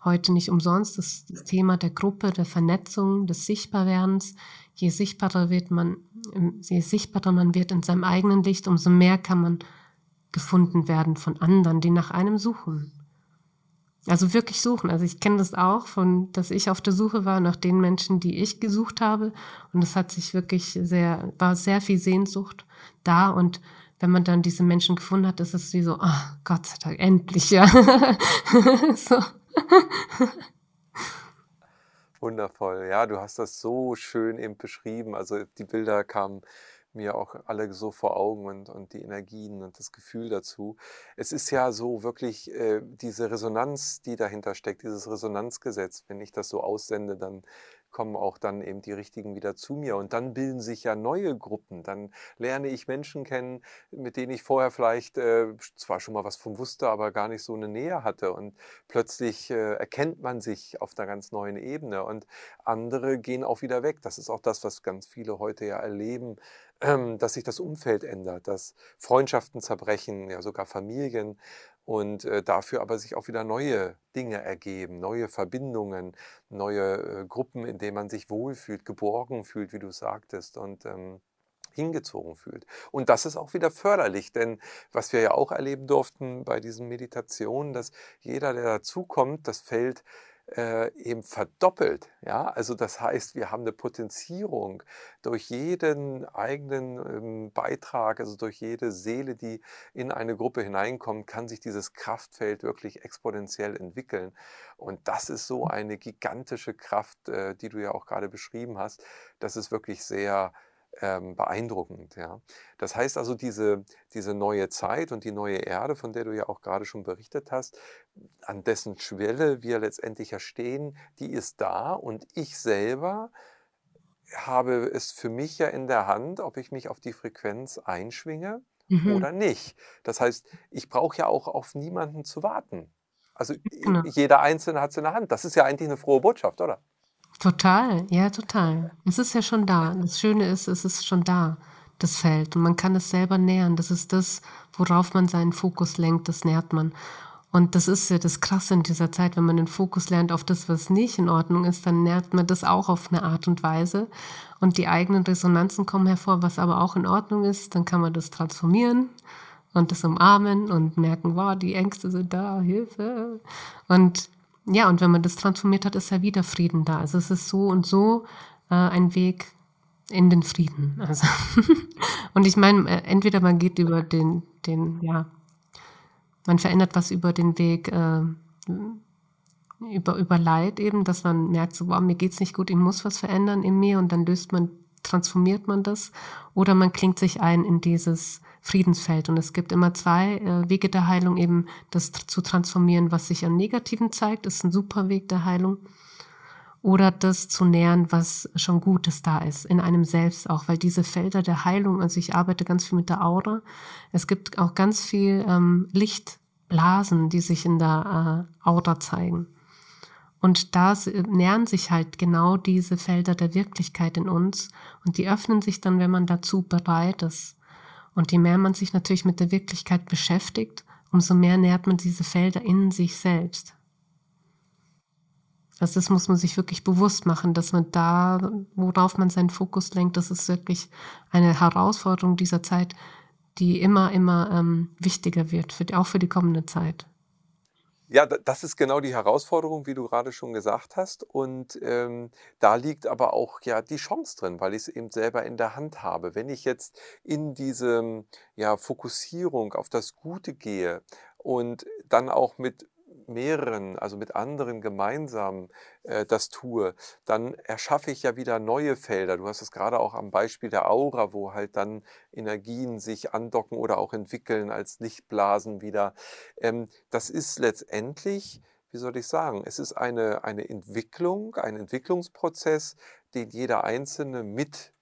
heute nicht umsonst das Thema der Gruppe, der Vernetzung, des Sichtbarwerdens je sichtbarer wird man, je sichtbarer man wird in seinem eigenen Licht, umso mehr kann man gefunden werden von anderen, die nach einem suchen. Also wirklich suchen. Also ich kenne das auch, von, dass ich auf der Suche war nach den Menschen, die ich gesucht habe. Und es hat sich wirklich sehr, war sehr viel Sehnsucht da. Und wenn man dann diese Menschen gefunden hat, ist es wie so, oh, Gott sei Dank, endlich, ja. so. Wundervoll. Ja, du hast das so schön eben beschrieben. Also die Bilder kamen mir auch alle so vor Augen und, und die Energien und das Gefühl dazu. Es ist ja so wirklich äh, diese Resonanz, die dahinter steckt, dieses Resonanzgesetz. Wenn ich das so aussende, dann kommen auch dann eben die richtigen wieder zu mir. Und dann bilden sich ja neue Gruppen. Dann lerne ich Menschen kennen, mit denen ich vorher vielleicht äh, zwar schon mal was von wusste, aber gar nicht so eine Nähe hatte. Und plötzlich äh, erkennt man sich auf einer ganz neuen Ebene. Und andere gehen auch wieder weg. Das ist auch das, was ganz viele heute ja erleben, dass sich das Umfeld ändert, dass Freundschaften zerbrechen, ja sogar Familien und äh, dafür aber sich auch wieder neue Dinge ergeben, neue Verbindungen, neue äh, Gruppen, in denen man sich wohlfühlt, geborgen fühlt, wie du sagtest und ähm, hingezogen fühlt. Und das ist auch wieder förderlich, denn was wir ja auch erleben durften bei diesen Meditationen, dass jeder, der dazukommt, das Feld äh, eben verdoppelt. Ja? Also das heißt, wir haben eine Potenzierung durch jeden eigenen ähm, Beitrag, also durch jede Seele, die in eine Gruppe hineinkommt, kann sich dieses Kraftfeld wirklich exponentiell entwickeln. Und das ist so eine gigantische Kraft, äh, die du ja auch gerade beschrieben hast. Das ist wirklich sehr ähm, beeindruckend. Ja. Das heißt also, diese, diese neue Zeit und die neue Erde, von der du ja auch gerade schon berichtet hast, an dessen Schwelle wir letztendlich ja stehen, die ist da und ich selber habe es für mich ja in der Hand, ob ich mich auf die Frequenz einschwinge Mhm. oder nicht. Das heißt, ich brauche ja auch auf niemanden zu warten. Also Genau. jeder Einzelne hat es in der Hand. Das ist ja eigentlich eine frohe Botschaft, oder? Total, ja, total. Es ist ja schon da. Das Schöne ist, es ist schon da, das Feld. Und man kann es selber nähern. Das ist das, worauf man seinen Fokus lenkt, das nährt man. Und das ist ja das Krasse in dieser Zeit, wenn man den Fokus lernt auf das, was nicht in Ordnung ist, dann nährt man das auch auf eine Art und Weise. Und die eigenen Resonanzen kommen hervor, was aber auch in Ordnung ist. Dann kann man das transformieren und das umarmen und merken, wow, die Ängste sind da, Hilfe. Und ja, und wenn man das transformiert hat, ist ja wieder Frieden da. Also es ist so und so äh, ein Weg in den Frieden. Also und ich meine, äh, entweder man geht über den, den, ja, man verändert was über den Weg, äh, über, über Leid eben, dass man merkt, so, wow, mir geht's nicht gut, ich muss was verändern in mir und dann löst man, transformiert man das. Oder man klingt sich ein in dieses Friedensfeld. Und es gibt immer zwei äh, Wege der Heilung, eben das zu transformieren, was sich an Negativen zeigt, ist ein super Weg der Heilung. Oder das zu nähern, was schon Gutes da ist, in einem selbst auch, weil diese Felder der Heilung, also ich arbeite ganz viel mit der Aura, es gibt auch ganz viel ähm, Lichtblasen, die sich in der äh, Aura zeigen. Und da s- nähern sich halt genau diese Felder der Wirklichkeit in uns und die öffnen sich dann, wenn man dazu bereit ist. Und je mehr man sich natürlich mit der Wirklichkeit beschäftigt, umso mehr nährt man diese Felder in sich selbst. Also das muss man sich wirklich bewusst machen, dass man da, worauf man seinen Fokus lenkt, das ist wirklich eine Herausforderung dieser Zeit, die immer, immer ähm, wichtiger wird, für die, auch für die kommende Zeit. Ja, da- das ist genau die Herausforderung, wie du gerade schon gesagt hast. Und ähm, da liegt aber auch ja die Chance drin, weil ich es eben selber in der Hand habe. Wenn ich jetzt in diese ja, Fokussierung auf das Gute gehe und dann auch mit mehreren, also mit anderen gemeinsam äh, das tue, dann erschaffe ich ja wieder neue Felder. Du hast es gerade auch am Beispiel der Aura, wo halt dann Energien sich andocken oder auch entwickeln als Lichtblasen wieder. Ähm, das ist letztendlich, wie soll ich sagen, es ist eine, eine Entwicklung, ein Entwicklungsprozess, den jeder Einzelne mit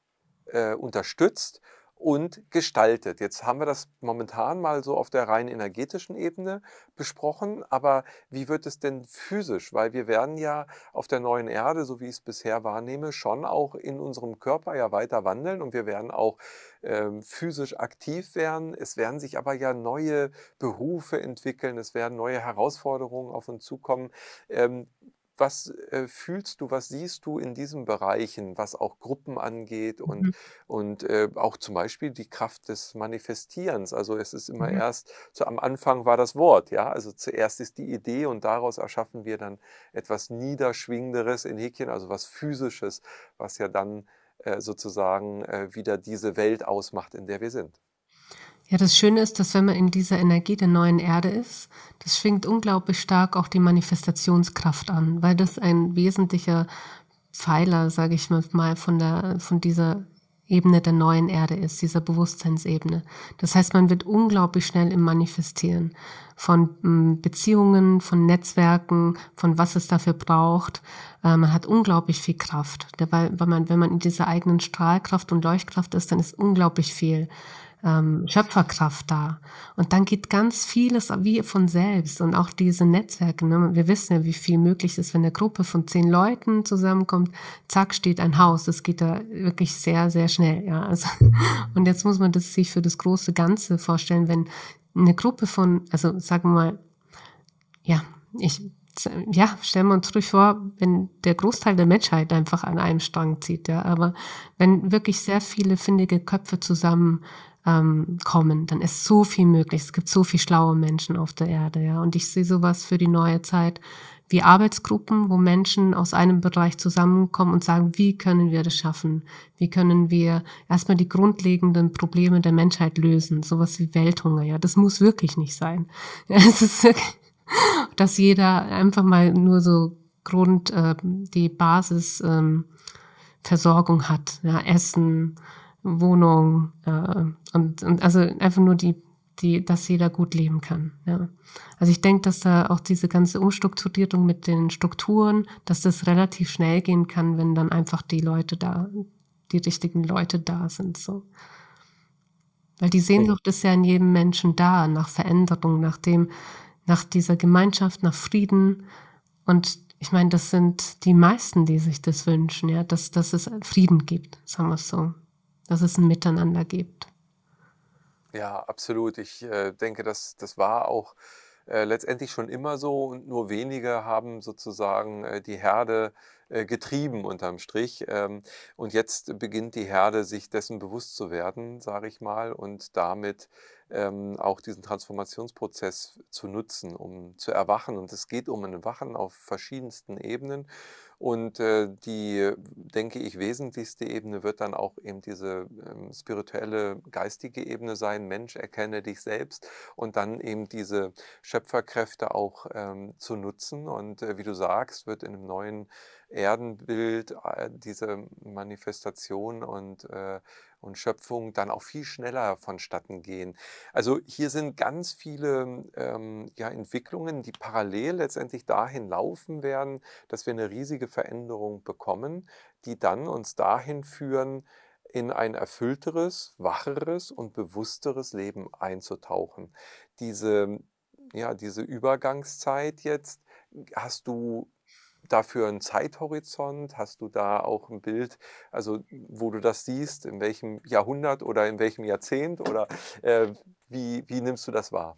äh, unterstützt und gestaltet. Jetzt haben wir das momentan mal so auf der rein energetischen Ebene besprochen, aber wie wird es denn physisch? Weil wir werden ja auf der neuen Erde, so wie ich es bisher wahrnehme, schon auch in unserem Körper ja weiter wandeln und wir werden auch ähm, physisch aktiv werden. Es werden sich aber ja neue Berufe entwickeln, es werden neue Herausforderungen auf uns zukommen. Ähm, was äh, fühlst du, was siehst du in diesen Bereichen, was auch Gruppen angeht und, Mhm. und äh, auch zum Beispiel die Kraft des Manifestierens? Also es ist immer Mhm. erst, so am Anfang war das Wort, ja, also zuerst ist die Idee und daraus erschaffen wir dann etwas Niederschwingenderes in Häkchen, also was Physisches, was ja dann äh, sozusagen äh, wieder diese Welt ausmacht, in der wir sind. Ja, das Schöne ist, dass wenn man in dieser Energie der neuen Erde ist, das schwingt unglaublich stark auch die Manifestationskraft an, weil das ein wesentlicher Pfeiler, sage ich mal, von der von dieser Ebene der neuen Erde ist, dieser Bewusstseinsebene. Das heißt, man wird unglaublich schnell im Manifestieren von mm, Beziehungen, von Netzwerken, von was es dafür braucht. Äh, man hat unglaublich viel Kraft. Weil, weil man, wenn man in dieser eigenen Strahlkraft und Leuchtkraft ist, dann ist unglaublich viel ähm, Schöpferkraft da. Und dann geht ganz vieles wie von selbst und auch diese Netzwerke. Ne? Wir wissen ja, wie viel möglich ist, wenn eine Gruppe von zehn Leuten zusammenkommt. Zack, steht ein Haus. Das geht da wirklich sehr, sehr schnell. Ja, also, und jetzt muss man das sich für das große Ganze vorstellen, wenn eine Gruppe von, also sagen wir mal, ja, ich, ja, stellen wir uns ruhig vor, wenn der Großteil der Menschheit einfach an einem Strang zieht, ja, aber wenn wirklich sehr viele findige Köpfe zusammen ähm, kommen, dann ist so viel möglich. Es gibt so viel schlaue Menschen auf der Erde, ja. Und ich sehe sowas für die neue Zeit wie Arbeitsgruppen, wo Menschen aus einem Bereich zusammenkommen und sagen, wie können wir das schaffen? Wie können wir erstmal die grundlegenden Probleme der Menschheit lösen? Sowas wie Welthunger, ja. Das muss wirklich nicht sein. Es ist wirklich, dass jeder einfach mal nur so Grund, äh, die Basis, ähm, Versorgung hat, ja, Essen, Wohnung äh, und, und also einfach nur die, die, dass jeder gut leben kann. Ja. Also ich denke, dass da auch diese ganze Umstrukturierung mit den Strukturen, dass das relativ schnell gehen kann, wenn dann einfach die Leute da, die richtigen Leute da sind. So. Weil die Sehnsucht ist ja in jedem Menschen da, nach Veränderung, nach dem, nach dieser Gemeinschaft, nach Frieden. Und ich meine, das sind die meisten, die sich das wünschen, ja, dass, dass es Frieden gibt, sagen wir es so. Dass es ein Miteinander gibt. Ja, absolut. Ich äh, denke, dass das war auch äh, letztendlich schon immer so und nur wenige haben sozusagen äh, die Herde äh, getrieben unterm Strich. Ähm, und jetzt beginnt die Herde sich dessen bewusst zu werden, sage ich mal, und damit ähm, auch diesen Transformationsprozess zu nutzen, um zu erwachen. Und es geht um ein Erwachen auf verschiedensten Ebenen. Und äh, die, denke ich, wesentlichste Ebene wird dann auch eben diese ähm, spirituelle, geistige Ebene sein. Mensch, erkenne dich selbst und dann eben diese Schöpferkräfte auch ähm, zu nutzen. Und äh, wie du sagst, wird in einem neuen Erdenbild äh, diese Manifestation und, äh, und Schöpfung dann auch viel schneller vonstatten gehen. Also hier sind ganz viele ähm, ja, Entwicklungen, die parallel letztendlich dahin laufen werden, dass wir eine riesige Veränderung bekommen, die dann uns dahin führen, in ein erfüllteres, wacheres und bewussteres Leben einzutauchen. Diese, ja, diese Übergangszeit jetzt, hast du dafür einen Zeithorizont? Hast du da auch ein Bild, also wo du das siehst, in welchem Jahrhundert oder in welchem Jahrzehnt oder äh, wie, wie nimmst du das wahr?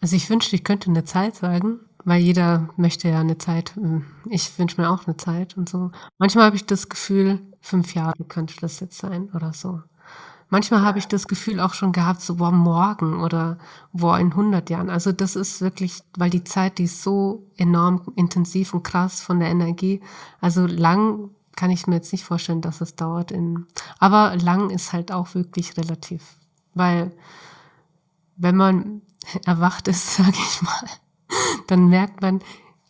Also ich wünschte, ich könnte eine Zeit sagen, weil jeder möchte ja eine Zeit. Hm, ich wünsche mir auch eine Zeit und so. Manchmal habe ich das Gefühl, fünf Jahre könnte das jetzt sein oder so. Manchmal habe ich das Gefühl auch schon gehabt, so, boah, morgen oder boah, in 100 Jahren. Also das ist wirklich, weil die Zeit, die ist so enorm intensiv und krass von der Energie. Also lang kann ich mir jetzt nicht vorstellen, dass es dauert in, aber lang ist halt auch wirklich relativ. Weil, wenn man erwacht ist, sage ich mal, dann merkt man,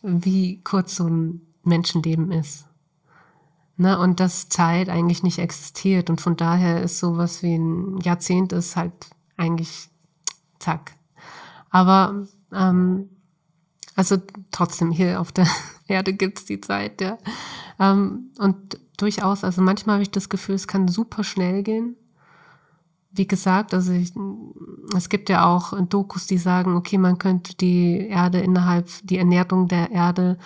wie kurz so ein Menschenleben ist. Ne, und dass Zeit eigentlich nicht existiert. Und von daher ist sowas wie ein Jahrzehnt ist halt eigentlich zack. Aber ähm, also trotzdem hier auf der Erde gibt's die Zeit, ja. Ähm, und durchaus, also manchmal habe ich das Gefühl, es kann super schnell gehen. Wie gesagt, also ich, es gibt ja auch Dokus, die sagen, okay, man könnte die Erde innerhalb, die Ernährung der Erde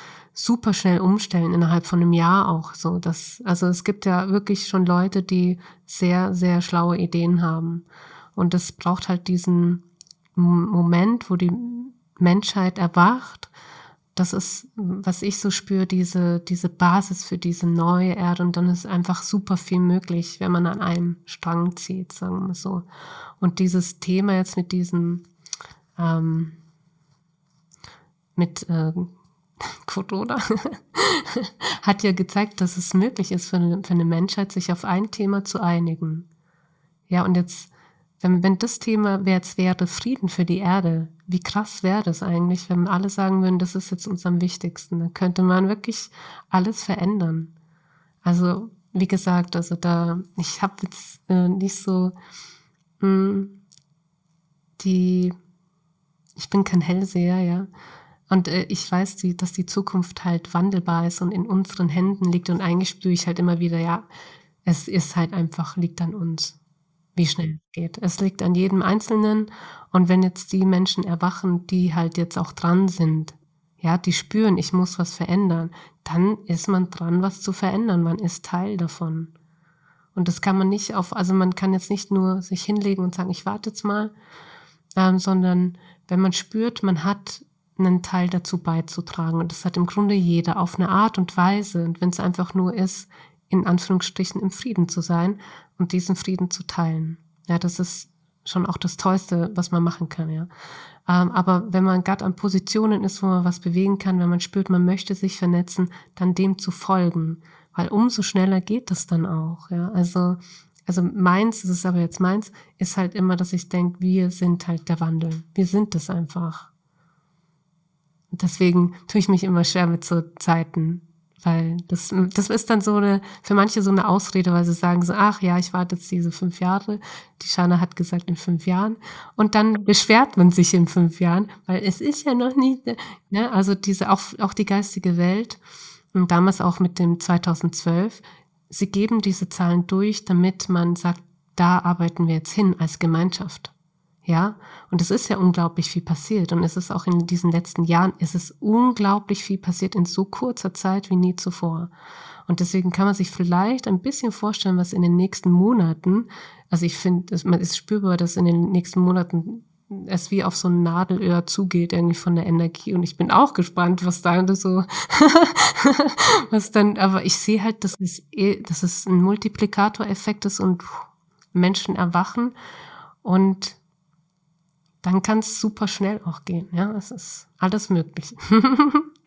super schnell umstellen, innerhalb von einem Jahr auch so. Das, also es gibt ja wirklich schon Leute, die sehr, sehr schlaue Ideen haben. Und es braucht halt diesen Moment, wo die Menschheit erwacht. Das ist, was ich so spüre, diese, diese Basis für diese neue Erde. Und dann ist einfach super viel möglich, wenn man an einem Strang zieht, sagen wir so. Und dieses Thema jetzt mit diesem, ähm, mit äh, Corona hat ja gezeigt, dass es möglich ist für eine, für eine, Menschheit, sich auf ein Thema zu einigen. Ja, und jetzt, wenn, wenn das Thema jetzt wäre Frieden für die Erde, wie krass wäre das eigentlich, wenn alle sagen würden, das ist jetzt uns am wichtigsten, dann könnte man wirklich alles verändern. Also, wie gesagt, also da, ich habe jetzt äh, nicht so mh, hm, die, ich bin kein Hellseher, ja, und äh, ich weiß, die, dass die Zukunft halt wandelbar ist und in unseren Händen liegt. Und eigentlich spüre ich halt immer wieder, ja, es ist halt einfach, liegt an uns, wie schnell es geht. Es liegt an jedem Einzelnen. Und wenn jetzt die Menschen erwachen, die halt jetzt auch dran sind, ja, die spüren, ich muss was verändern, dann ist man dran, was zu verändern. Man ist Teil davon. Und das kann man nicht auf, also man kann jetzt nicht nur sich hinlegen und sagen, ich warte jetzt mal, ähm, sondern wenn man spürt, man hat einen Teil dazu beizutragen. Und das hat im Grunde jeder auf eine Art und Weise. Und wenn es einfach nur ist, in Anführungsstrichen im Frieden zu sein und diesen Frieden zu teilen. Ja, das ist schon auch das Tollste, was man machen kann, ja. Ähm, aber wenn man gerade an Positionen ist, wo man was bewegen kann, wenn man spürt, man möchte sich vernetzen, dann dem zu folgen. Weil umso schneller geht das dann auch, ja. Also, also meins, das ist aber jetzt meins, ist halt immer, dass ich denke, wir sind halt der Wandel. Wir sind das einfach. Deswegen tue ich mich immer schwer mit so Zeiten, weil das, das ist dann so eine, für manche so eine Ausrede, weil sie sagen so, ach ja, ich warte jetzt diese fünf Jahre. Die Shana hat gesagt in fünf Jahren. Und dann beschwert man sich in fünf Jahren, weil es ist ja noch nicht, ne, also diese, auch, auch die geistige Welt. Und damals auch mit dem 2012. Sie geben diese Zahlen durch, damit man sagt, da arbeiten wir jetzt hin als Gemeinschaft. Ja, und es ist ja unglaublich viel passiert. Und es ist auch in diesen letzten Jahren, es ist unglaublich viel passiert in so kurzer Zeit wie nie zuvor. Und deswegen kann man sich vielleicht ein bisschen vorstellen, was in den nächsten Monaten, also ich finde, man ist spürbar, dass in den nächsten Monaten es wie auf so ein Nadelöhr zugeht, irgendwie von der Energie. Und ich bin auch gespannt, was da so, was dann, aber ich sehe halt, dass es, eh, dass es ein Multiplikatoreffekt ist und Menschen erwachen und dann kann es super schnell auch gehen. Ja, es ist alles möglich.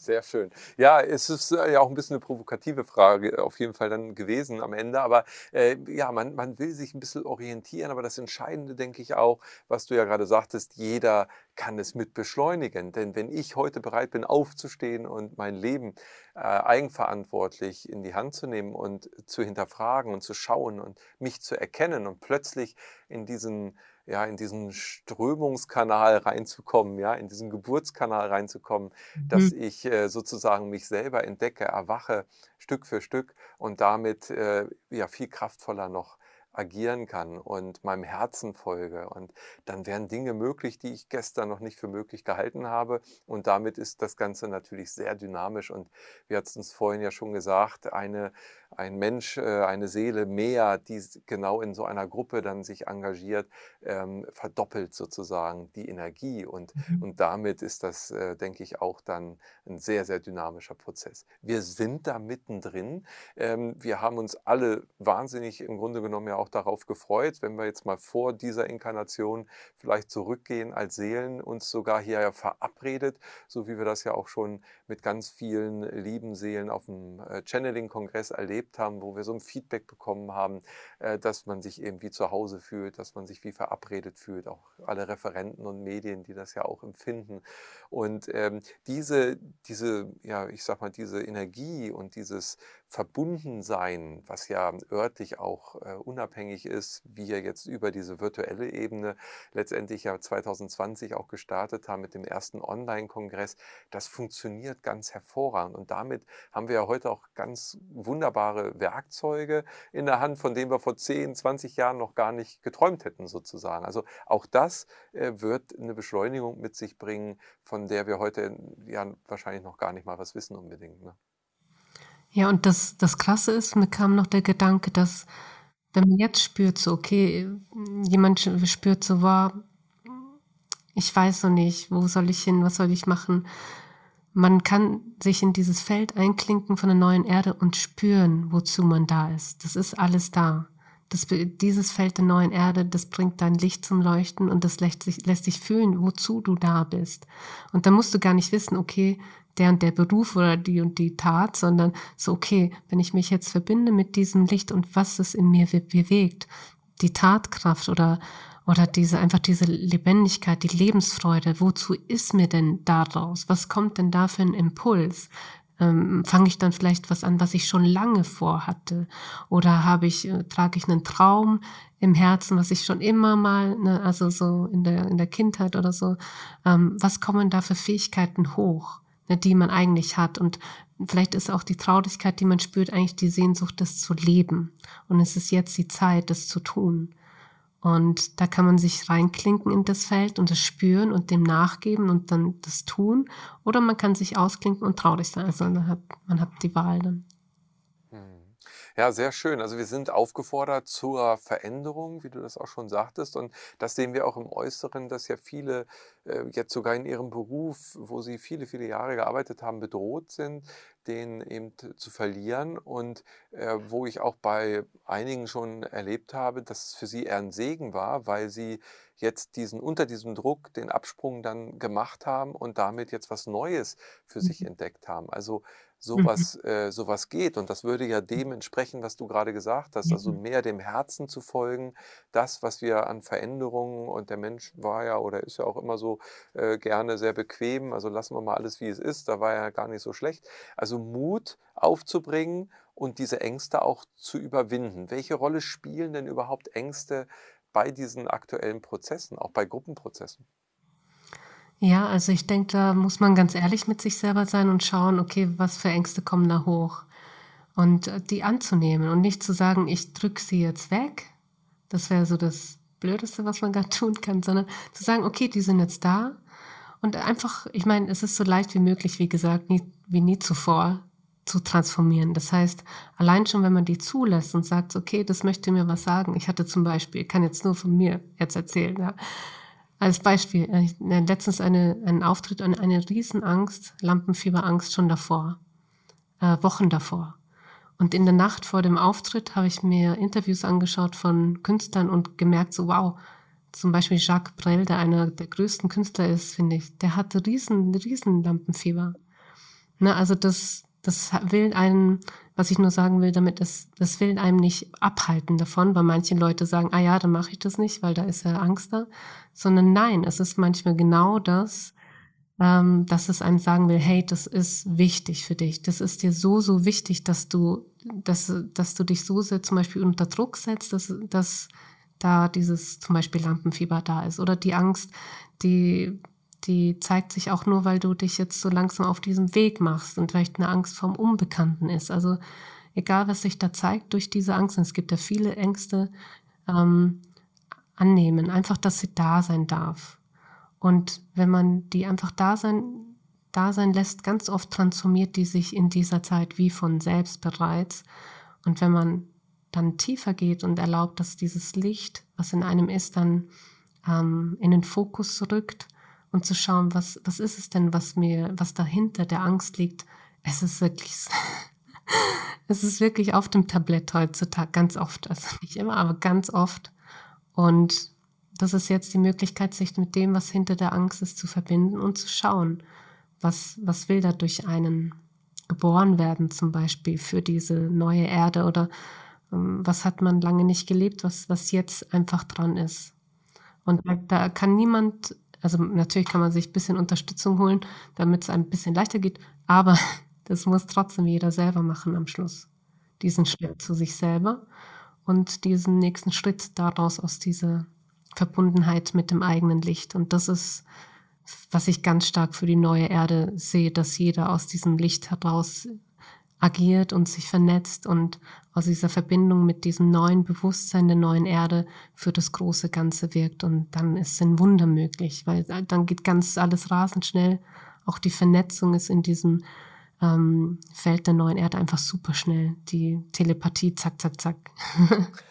Sehr schön. Ja, es ist äh, ja auch ein bisschen eine provokative Frage auf jeden Fall dann gewesen am Ende. Aber äh, ja, man, man will sich ein bisschen orientieren. Aber das Entscheidende, denke ich auch, was du ja gerade sagtest, jeder kann es mit beschleunigen. Denn wenn ich heute bereit bin, aufzustehen und mein Leben äh, eigenverantwortlich in die Hand zu nehmen und zu hinterfragen und zu schauen und mich zu erkennen und plötzlich in diesen ja, in diesen Strömungskanal reinzukommen, ja, in diesen Geburtskanal reinzukommen, mhm. dass ich äh, sozusagen mich selber entdecke, erwache Stück für Stück und damit äh, ja viel kraftvoller noch agieren kann und meinem Herzen folge. Und dann wären Dinge möglich, die ich gestern noch nicht für möglich gehalten habe. Und damit ist das Ganze natürlich sehr dynamisch. Und wir hatten uns vorhin ja schon gesagt, eine ein Mensch, äh, eine Seele mehr, die genau in so einer Gruppe dann sich engagiert, ähm, verdoppelt sozusagen die Energie. Und, mhm. und damit ist das, äh, denke ich, auch dann ein sehr, sehr dynamischer Prozess. Wir sind da mittendrin. Ähm, wir haben uns alle wahnsinnig im Grunde genommen ja auch darauf gefreut, wenn wir jetzt mal vor dieser Inkarnation vielleicht zurückgehen als Seelen, uns sogar hier ja verabredet, so wie wir das ja auch schon mit ganz vielen lieben Seelen auf dem äh, Channeling-Kongress erlebt haben, wo wir so ein Feedback bekommen haben, äh, dass man sich eben wie zu Hause fühlt, dass man sich wie verabredet fühlt, auch alle Referenten und Medien, die das ja auch empfinden. Und ähm, diese, diese, ja, ich sag mal, diese Energie und dieses Verbundensein, was ja örtlich auch äh, unabhängig ist, wie wir jetzt über diese virtuelle Ebene letztendlich ja 2020 auch gestartet haben mit dem ersten Online-Kongress, das funktioniert ganz hervorragend. Und damit haben wir ja heute auch ganz wunderbare wunderbare Werkzeuge in der Hand, von denen wir vor 10, 20 Jahren noch gar nicht geträumt hätten sozusagen. Also auch das äh, wird eine Beschleunigung mit sich bringen, von der wir heute ja wahrscheinlich noch gar nicht mal was wissen unbedingt. Ne? Ja, und das, das Krasse ist, mir kam noch der Gedanke, dass wenn man jetzt spürt, so, okay, jemand spürt so, war, ich weiß noch nicht, wo soll ich hin, was soll ich machen, man kann sich in dieses Feld einklinken von der neuen Erde und spüren, wozu man da ist. Das ist alles da. Das, dieses Feld der neuen Erde, das bringt dein Licht zum Leuchten und das lässt sich, lässt sich fühlen, wozu du da bist. Und da musst du gar nicht wissen, okay, der und der Beruf oder die und die Tat, sondern so, okay, wenn ich mich jetzt verbinde mit diesem Licht und was es in mir bewegt, die Tatkraft oder oder diese, einfach diese Lebendigkeit, die Lebensfreude. Wozu ist mir denn daraus? Was kommt denn da für ein Impuls? Ähm, Fange ich dann vielleicht was an, was ich schon lange vorhatte? Oder habe ich, äh, trage ich einen Traum im Herzen, was ich schon immer mal, ne, also so in der, in der Kindheit oder so, ähm, was kommen da für Fähigkeiten hoch, ne, die man eigentlich hat? Und vielleicht ist auch die Traurigkeit, die man spürt, eigentlich die Sehnsucht, das zu leben. Und es ist jetzt die Zeit, das zu tun. Und da kann man sich reinklinken in das Feld und das spüren und dem nachgeben und dann das tun. Oder man kann sich ausklinken und traurig sein. Also man hat, man hat die Wahl dann. Ja, sehr schön. Also wir sind aufgefordert zur Veränderung, wie du das auch schon sagtest. Und das sehen wir auch im Äußeren, dass ja viele äh, jetzt sogar in ihrem Beruf, wo sie viele, viele Jahre gearbeitet haben, bedroht sind, den eben zu verlieren. Und äh, wo ich auch bei einigen schon erlebt habe, dass es für sie eher ein Segen war, weil sie jetzt diesen unter diesem Druck den Absprung dann gemacht haben und damit jetzt was Neues für sich mhm. entdeckt haben. Also sowas, mhm. äh, sowas geht. Und das würde ja dem entsprechen, was du gerade gesagt hast, also mehr dem Herzen zu folgen, das, was wir an Veränderungen und der Mensch war ja oder ist ja auch immer so äh, gerne sehr bequem, also lassen wir mal alles, wie es ist, da war ja gar nicht so schlecht. Also Mut aufzubringen und diese Ängste auch zu überwinden. Welche Rolle spielen denn überhaupt Ängste bei diesen aktuellen Prozessen, auch bei Gruppenprozessen? Ja, also ich denke, da muss man ganz ehrlich mit sich selber sein und schauen, okay, was für Ängste kommen da hoch? Und äh, die anzunehmen und nicht zu sagen, ich drücke sie jetzt weg. Das wäre so das Blödeste, was man gerade tun kann, sondern zu sagen, okay, die sind jetzt da. Und einfach, ich meine, es ist so leicht wie möglich, wie gesagt, nie, wie nie zuvor zu transformieren. Das heißt, allein schon, wenn man die zulässt und sagt, okay, das möchte mir was sagen. Ich hatte zum Beispiel, kann jetzt nur von mir jetzt erzählen, ja, als Beispiel, äh, äh, letztens eine, einen Auftritt und eine Riesenangst, Lampenfieberangst schon davor, äh, Wochen davor. Und in der Nacht vor dem Auftritt habe ich mir Interviews angeschaut von Künstlern und gemerkt, so wow, zum Beispiel Jacques Brel, der einer der größten Künstler ist, finde ich, der hatte riesen, riesen Lampenfieber. Ne, also das, das will einen, was ich nur sagen will damit, ist, das will einem nicht abhalten davon, weil manche Leute sagen, ah ja, dann mache ich das nicht, weil da ist ja Angst da. Sondern nein, es ist manchmal genau das, ähm, dass es einem sagen will, hey, das ist wichtig für dich. Das ist dir so, so wichtig, dass du, dass, dass du dich so sehr zum Beispiel unter Druck setzt, dass, dass da dieses zum Beispiel Lampenfieber da ist oder die Angst, die die zeigt sich auch nur, weil du dich jetzt so langsam auf diesem Weg machst und vielleicht eine Angst vom Unbekannten ist. Also egal, was sich da zeigt durch diese Angst, und es gibt ja viele Ängste, ähm, annehmen, einfach, dass sie da sein darf. Und wenn man die einfach da sein, da sein lässt, ganz oft transformiert die sich in dieser Zeit wie von selbst bereits. Und wenn man dann tiefer geht und erlaubt, dass dieses Licht, was in einem ist, dann ähm, in den Fokus rückt, und zu schauen, was, was ist es denn, was mir, was dahinter der Angst liegt. Es ist wirklich, es ist wirklich auf dem Tablett heutzutage, ganz oft, also nicht immer, aber ganz oft. Und das ist jetzt die Möglichkeit, sich mit dem, was hinter der Angst ist, zu verbinden und zu schauen, was, was will da durch einen geboren werden, zum Beispiel für diese neue Erde oder ähm, was hat man lange nicht gelebt, was, was jetzt einfach dran ist. Und da kann niemand also natürlich kann man sich ein bisschen Unterstützung holen, damit es ein bisschen leichter geht, aber das muss trotzdem jeder selber machen am Schluss. Diesen Schritt zu sich selber und diesen nächsten Schritt daraus aus dieser Verbundenheit mit dem eigenen Licht. Und das ist, was ich ganz stark für die neue Erde sehe, dass jeder aus diesem Licht heraus agiert und sich vernetzt und aus dieser Verbindung mit diesem neuen Bewusstsein der neuen Erde für das große Ganze wirkt. Und dann ist ein Wunder möglich, weil dann geht ganz alles rasend schnell. Auch die Vernetzung ist in diesem ähm, Feld der neuen Erde einfach super schnell. Die Telepathie, zack, zack, zack.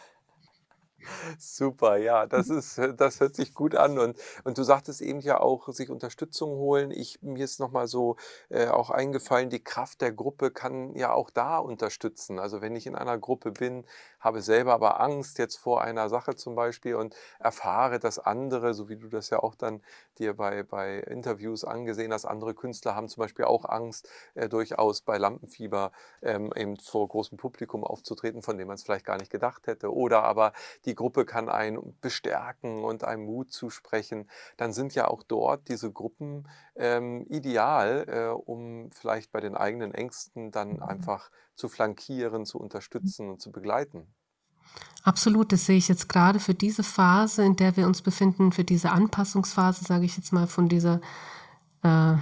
Super, ja, das mhm. ist, äh, das hört sich gut an. Und, und du sagtest eben ja auch, sich Unterstützung holen. Ich, mir ist nochmal so äh, auch eingefallen, die Kraft der Gruppe kann ja auch da unterstützen. Also wenn ich in einer Gruppe bin, habe selber aber Angst jetzt vor einer Sache zum Beispiel und erfahre, dass andere, so wie du das ja auch dann dir bei, bei Interviews angesehen hast, andere Künstler haben zum Beispiel auch Angst, äh, durchaus bei Lampenfieber ähm, eben vor großem Publikum aufzutreten, von dem man es vielleicht gar nicht gedacht hätte. Oder aber die Gruppe kann einen bestärken und einem Mut zusprechen. Dann sind ja auch dort diese Gruppen ähm, ideal, äh, um vielleicht bei den eigenen Ängsten dann mhm. einfach zu flankieren, zu unterstützen und zu begleiten. Absolut, das sehe ich jetzt gerade für diese Phase, in der wir uns befinden, für diese Anpassungsphase, sage ich jetzt mal, von dieser äh,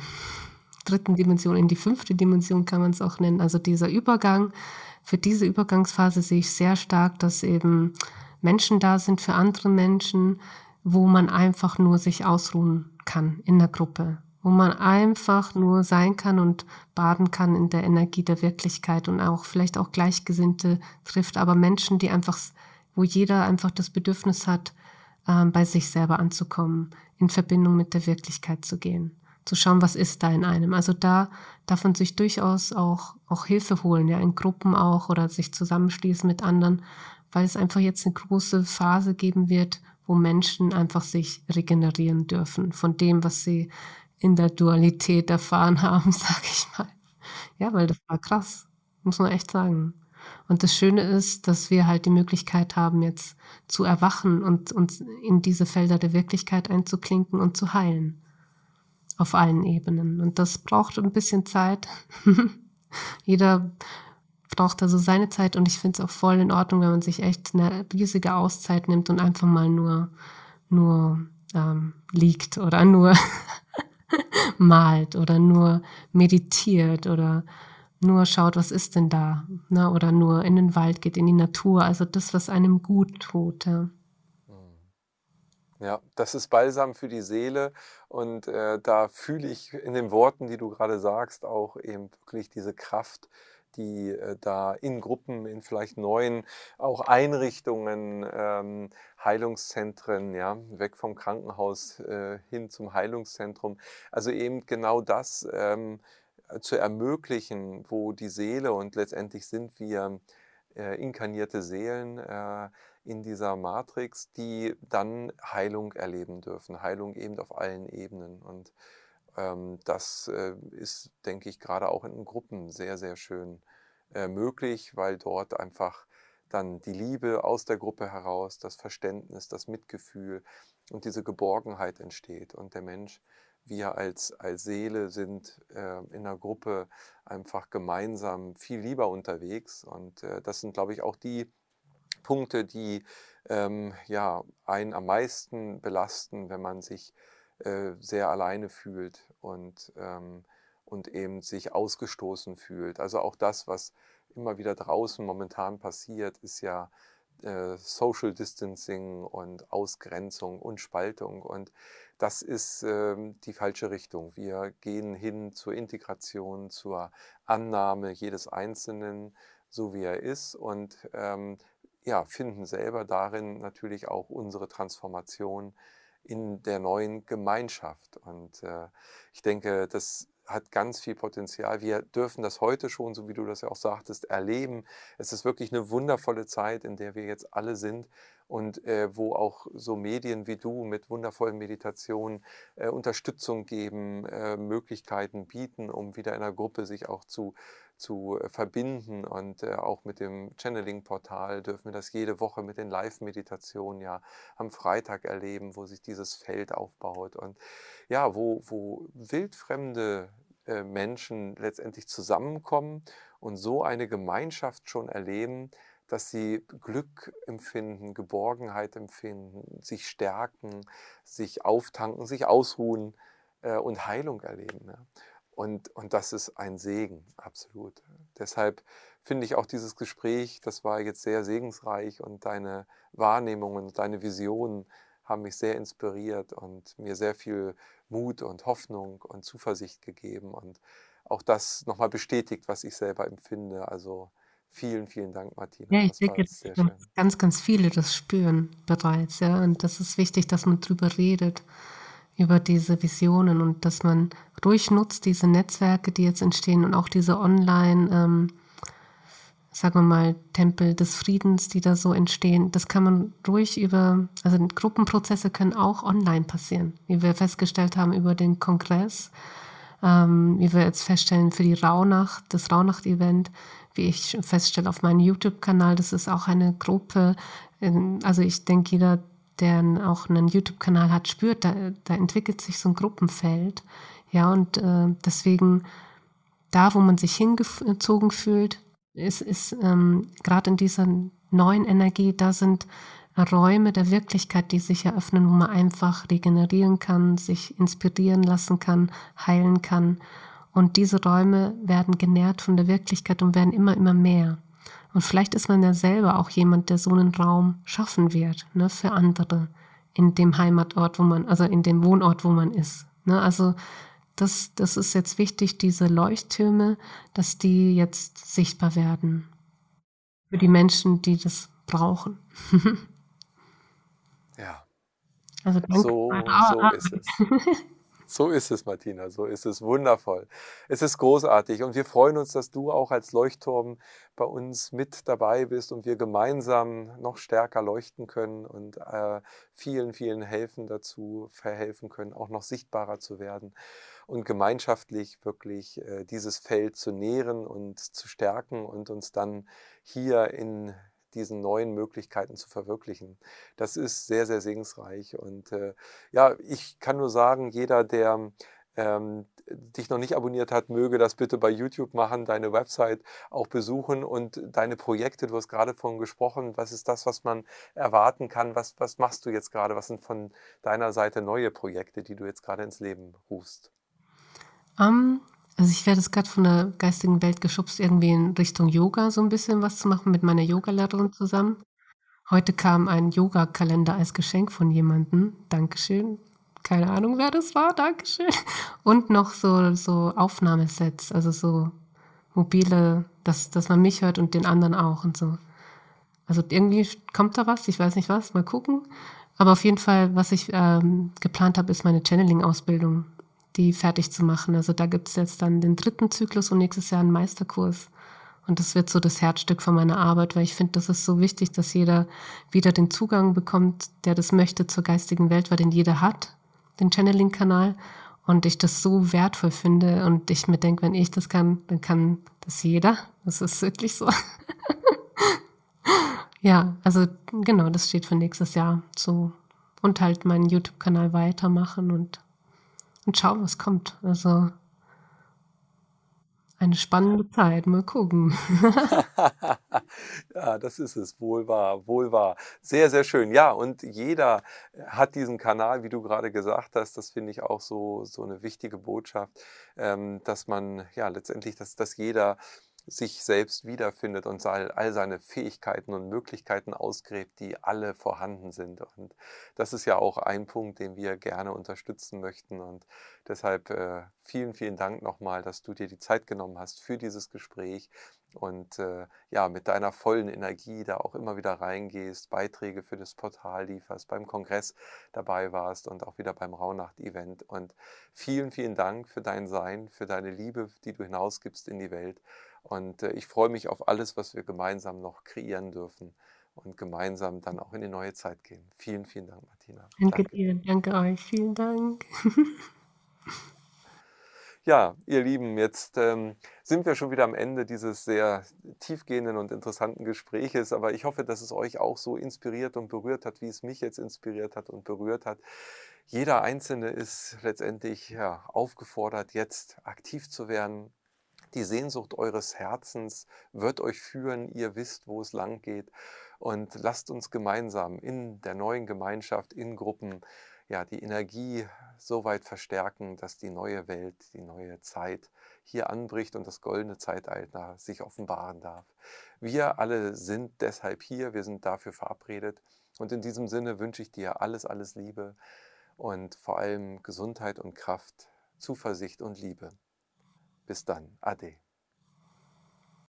dritten Dimension in die fünfte Dimension kann man es auch nennen. Also dieser Übergang, für diese Übergangsphase sehe ich sehr stark, dass eben Menschen da sind für andere Menschen, wo man einfach nur sich ausruhen kann in der Gruppe. Wo man einfach nur sein kann und baden kann in der Energie der Wirklichkeit und auch vielleicht auch Gleichgesinnte trifft, aber Menschen, die einfach, wo jeder einfach das Bedürfnis hat, ähm, bei sich selber anzukommen, in Verbindung mit der Wirklichkeit zu gehen, zu schauen, was ist da in einem. Also da darf man sich durchaus auch, auch Hilfe holen, ja, in Gruppen auch oder sich zusammenschließen mit anderen, weil es einfach jetzt eine große Phase geben wird, wo Menschen einfach sich regenerieren dürfen von dem, was sie in der Dualität erfahren haben, sage ich mal. Ja, weil das war krass, muss man echt sagen. Und das Schöne ist, dass wir halt die Möglichkeit haben, jetzt zu erwachen und uns in diese Felder der Wirklichkeit einzuklinken und zu heilen. Auf allen Ebenen. Und das braucht ein bisschen Zeit. Jeder braucht also seine Zeit und ich finde es auch voll in Ordnung, wenn man sich echt eine riesige Auszeit nimmt und einfach mal nur, nur ähm, liegt oder nur malt oder nur meditiert oder nur schaut, was ist denn da, ne? oder nur in den Wald geht, in die Natur, also das, was einem gut tut. Ja. Ja, das ist Balsam für die Seele und äh, da fühle ich in den Worten, die du gerade sagst, auch eben wirklich diese Kraft, die äh, da in Gruppen, in vielleicht neuen auch Einrichtungen, ähm, Heilungszentren, ja, weg vom Krankenhaus äh, hin zum Heilungszentrum, also eben genau das ähm, zu ermöglichen, wo die Seele und letztendlich sind wir äh, inkarnierte Seelen, äh, in dieser Matrix, die dann Heilung erleben dürfen. Heilung eben auf allen Ebenen. Und das äh, ist, denke ich, gerade auch in Gruppen sehr, sehr schön äh, möglich, weil dort einfach dann die Liebe aus der Gruppe heraus, das Verständnis, das Mitgefühl und diese Geborgenheit entsteht. Und der Mensch, wir als, als Seele sind äh, in der Gruppe einfach gemeinsam viel lieber unterwegs. Und das sind, glaube ich, auch die Punkte, die ähm, ja, einen am meisten belasten, wenn man sich äh, sehr alleine fühlt und, ähm, und eben sich ausgestoßen fühlt. Also auch das, was immer wieder draußen momentan passiert, ist ja äh, Social Distancing und Ausgrenzung und Spaltung. Und das ist äh, die falsche Richtung. Wir gehen hin zur Integration, zur Annahme jedes Einzelnen, so wie er ist. Und ähm, ja, finden selber darin natürlich auch unsere Transformation in der neuen Gemeinschaft. Und äh, ich denke, das hat ganz viel Potenzial. Wir dürfen das heute schon, so wie du das ja auch sagtest, erleben. Es ist wirklich eine wundervolle Zeit, in der wir jetzt alle sind und äh, wo auch so Medien wie du mit wundervollen Meditationen äh, Unterstützung geben, äh, Möglichkeiten bieten, um wieder in der Gruppe sich auch zu zu äh, verbinden. Und äh, auch mit dem Channeling-Portal dürfen wir das jede Woche mit den Live-Meditationen ja am Freitag erleben, wo sich dieses Feld aufbaut. Und ja, wo, wo wildfremde äh, Menschen letztendlich zusammenkommen und so eine Gemeinschaft schon erleben, dass sie Glück empfinden, Geborgenheit empfinden, sich stärken, sich auftanken, sich ausruhen äh, und Heilung erleben. Ja. Und, und das ist ein Segen, absolut. Deshalb finde ich auch dieses Gespräch, das war jetzt sehr segensreich und deine Wahrnehmungen, deine Visionen haben mich sehr inspiriert und mir sehr viel Mut und Hoffnung und Zuversicht gegeben und auch das nochmal bestätigt, was ich selber empfinde. Also vielen, vielen Dank, Martina. Ja, ich denke, dass ganz, ganz viele das spüren bereits, ja. Und das ist wichtig, dass man drüber redet über diese Visionen und dass man ruhig nutzt, diese Netzwerke, die jetzt entstehen und auch diese Online, ähm, sagen wir mal, Tempel des Friedens, die da so entstehen, das kann man ruhig über, also Gruppenprozesse können auch online passieren, wie wir festgestellt haben über den Kongress, ähm, wie wir jetzt feststellen für die Rauhnacht, das Rauhnacht-Event, wie ich feststelle auf meinem YouTube-Kanal, das ist auch eine Gruppe, also ich denke, jeder, der auch einen YouTube-Kanal hat, spürt, da, da entwickelt sich so ein Gruppenfeld. Ja, und äh, deswegen, da, wo man sich hingezogen fühlt, ist, ist ähm, gerade in dieser neuen Energie, da sind Räume der Wirklichkeit, die sich eröffnen, wo man einfach regenerieren kann, sich inspirieren lassen kann, heilen kann. Und diese Räume werden genährt von der Wirklichkeit und werden immer, immer mehr. Und vielleicht ist man ja selber auch jemand, der so einen Raum schaffen wird, ne, für andere in dem Heimatort, wo man, also in dem Wohnort, wo man ist. Ne? Also das, das ist jetzt wichtig, diese Leuchttürme, dass die jetzt sichtbar werden. Für die Menschen, die das brauchen. ja. Also danke. So, so ist es. So ist es, Martina, so ist es wundervoll. Es ist großartig und wir freuen uns, dass du auch als Leuchtturm bei uns mit dabei bist und wir gemeinsam noch stärker leuchten können und äh, vielen, vielen helfen dazu, verhelfen können, auch noch sichtbarer zu werden und gemeinschaftlich wirklich äh, dieses Feld zu nähren und zu stärken und uns dann hier in diesen neuen Möglichkeiten zu verwirklichen. Das ist sehr, sehr segensreich. Und äh, ja, ich kann nur sagen, jeder, der ähm, dich noch nicht abonniert hat, möge das bitte bei YouTube machen, deine Website auch besuchen und deine Projekte, du hast gerade von gesprochen, was ist das, was man erwarten kann, was, was machst du jetzt gerade, was sind von deiner Seite neue Projekte, die du jetzt gerade ins Leben rufst? Um, also ich werde jetzt gerade von der geistigen Welt geschubst, irgendwie in Richtung Yoga so ein bisschen was zu machen mit meiner Yogalehrerin zusammen. Heute kam ein Yoga-Kalender als Geschenk von jemandem. Dankeschön. Keine Ahnung, wer das war. Dankeschön. Und noch so, so Aufnahmesets, also so mobile, dass, dass man mich hört und den anderen auch und so. Also irgendwie kommt da was, ich weiß nicht was, mal gucken. Aber auf jeden Fall, was ich ähm, geplant habe, ist meine Channeling-Ausbildung die fertig zu machen. Also da gibt es jetzt dann den dritten Zyklus und nächstes Jahr einen Meisterkurs. Und das wird so das Herzstück von meiner Arbeit, weil ich finde, das ist so wichtig, dass jeder wieder den Zugang bekommt, der das möchte zur geistigen Welt, weil den jeder hat, den Channeling-Kanal. Und ich das so wertvoll finde und ich mir denke, wenn ich das kann, dann kann das jeder. Das ist wirklich so. ja, also genau, das steht für nächstes Jahr so. Und halt meinen YouTube-Kanal weitermachen und und schauen, was kommt. Also eine spannende Zeit, mal gucken. ja, das ist es, wohl wahr, wohl wahr. Sehr, sehr schön. Ja, und jeder hat diesen Kanal, wie du gerade gesagt hast, das finde ich auch so, so eine wichtige Botschaft, ähm, dass man ja letztendlich, dass, dass jeder sich selbst wiederfindet und all seine Fähigkeiten und Möglichkeiten ausgräbt, die alle vorhanden sind. Und das ist ja auch ein Punkt, den wir gerne unterstützen möchten. Und deshalb äh, vielen, vielen Dank nochmal, dass du dir die Zeit genommen hast für dieses Gespräch und äh, ja, mit deiner vollen Energie da auch immer wieder reingehst, Beiträge für das Portal lieferst, beim Kongress dabei warst und auch wieder beim Rauhnacht-Event. Und vielen, vielen Dank für dein Sein, für deine Liebe, die du hinausgibst in die Welt. Und äh, ich freue mich auf alles, was wir gemeinsam noch kreieren dürfen und gemeinsam dann auch in die neue Zeit gehen. Vielen, vielen Dank, Martina. Danke, danke. dir, danke euch, vielen Dank. Ja, ihr Lieben, jetzt ähm, sind wir schon wieder am Ende dieses sehr tiefgehenden und interessanten Gespräches, aber ich hoffe, dass es euch auch so inspiriert und berührt hat, wie es mich jetzt inspiriert hat und berührt hat. Jeder Einzelne ist letztendlich ja, aufgefordert, jetzt aktiv zu werden, die Sehnsucht eures Herzens wird euch führen, ihr wisst, wo es lang geht. Und lasst uns gemeinsam in der neuen Gemeinschaft, in Gruppen, ja, die Energie so weit verstärken, dass die neue Welt, die neue Zeit hier anbricht und das goldene Zeitalter sich offenbaren darf. Wir alle sind deshalb hier, wir sind dafür verabredet. Und in diesem Sinne wünsche ich dir alles, alles Liebe und vor allem Gesundheit und Kraft, Zuversicht und Liebe. Bis dann. Ade.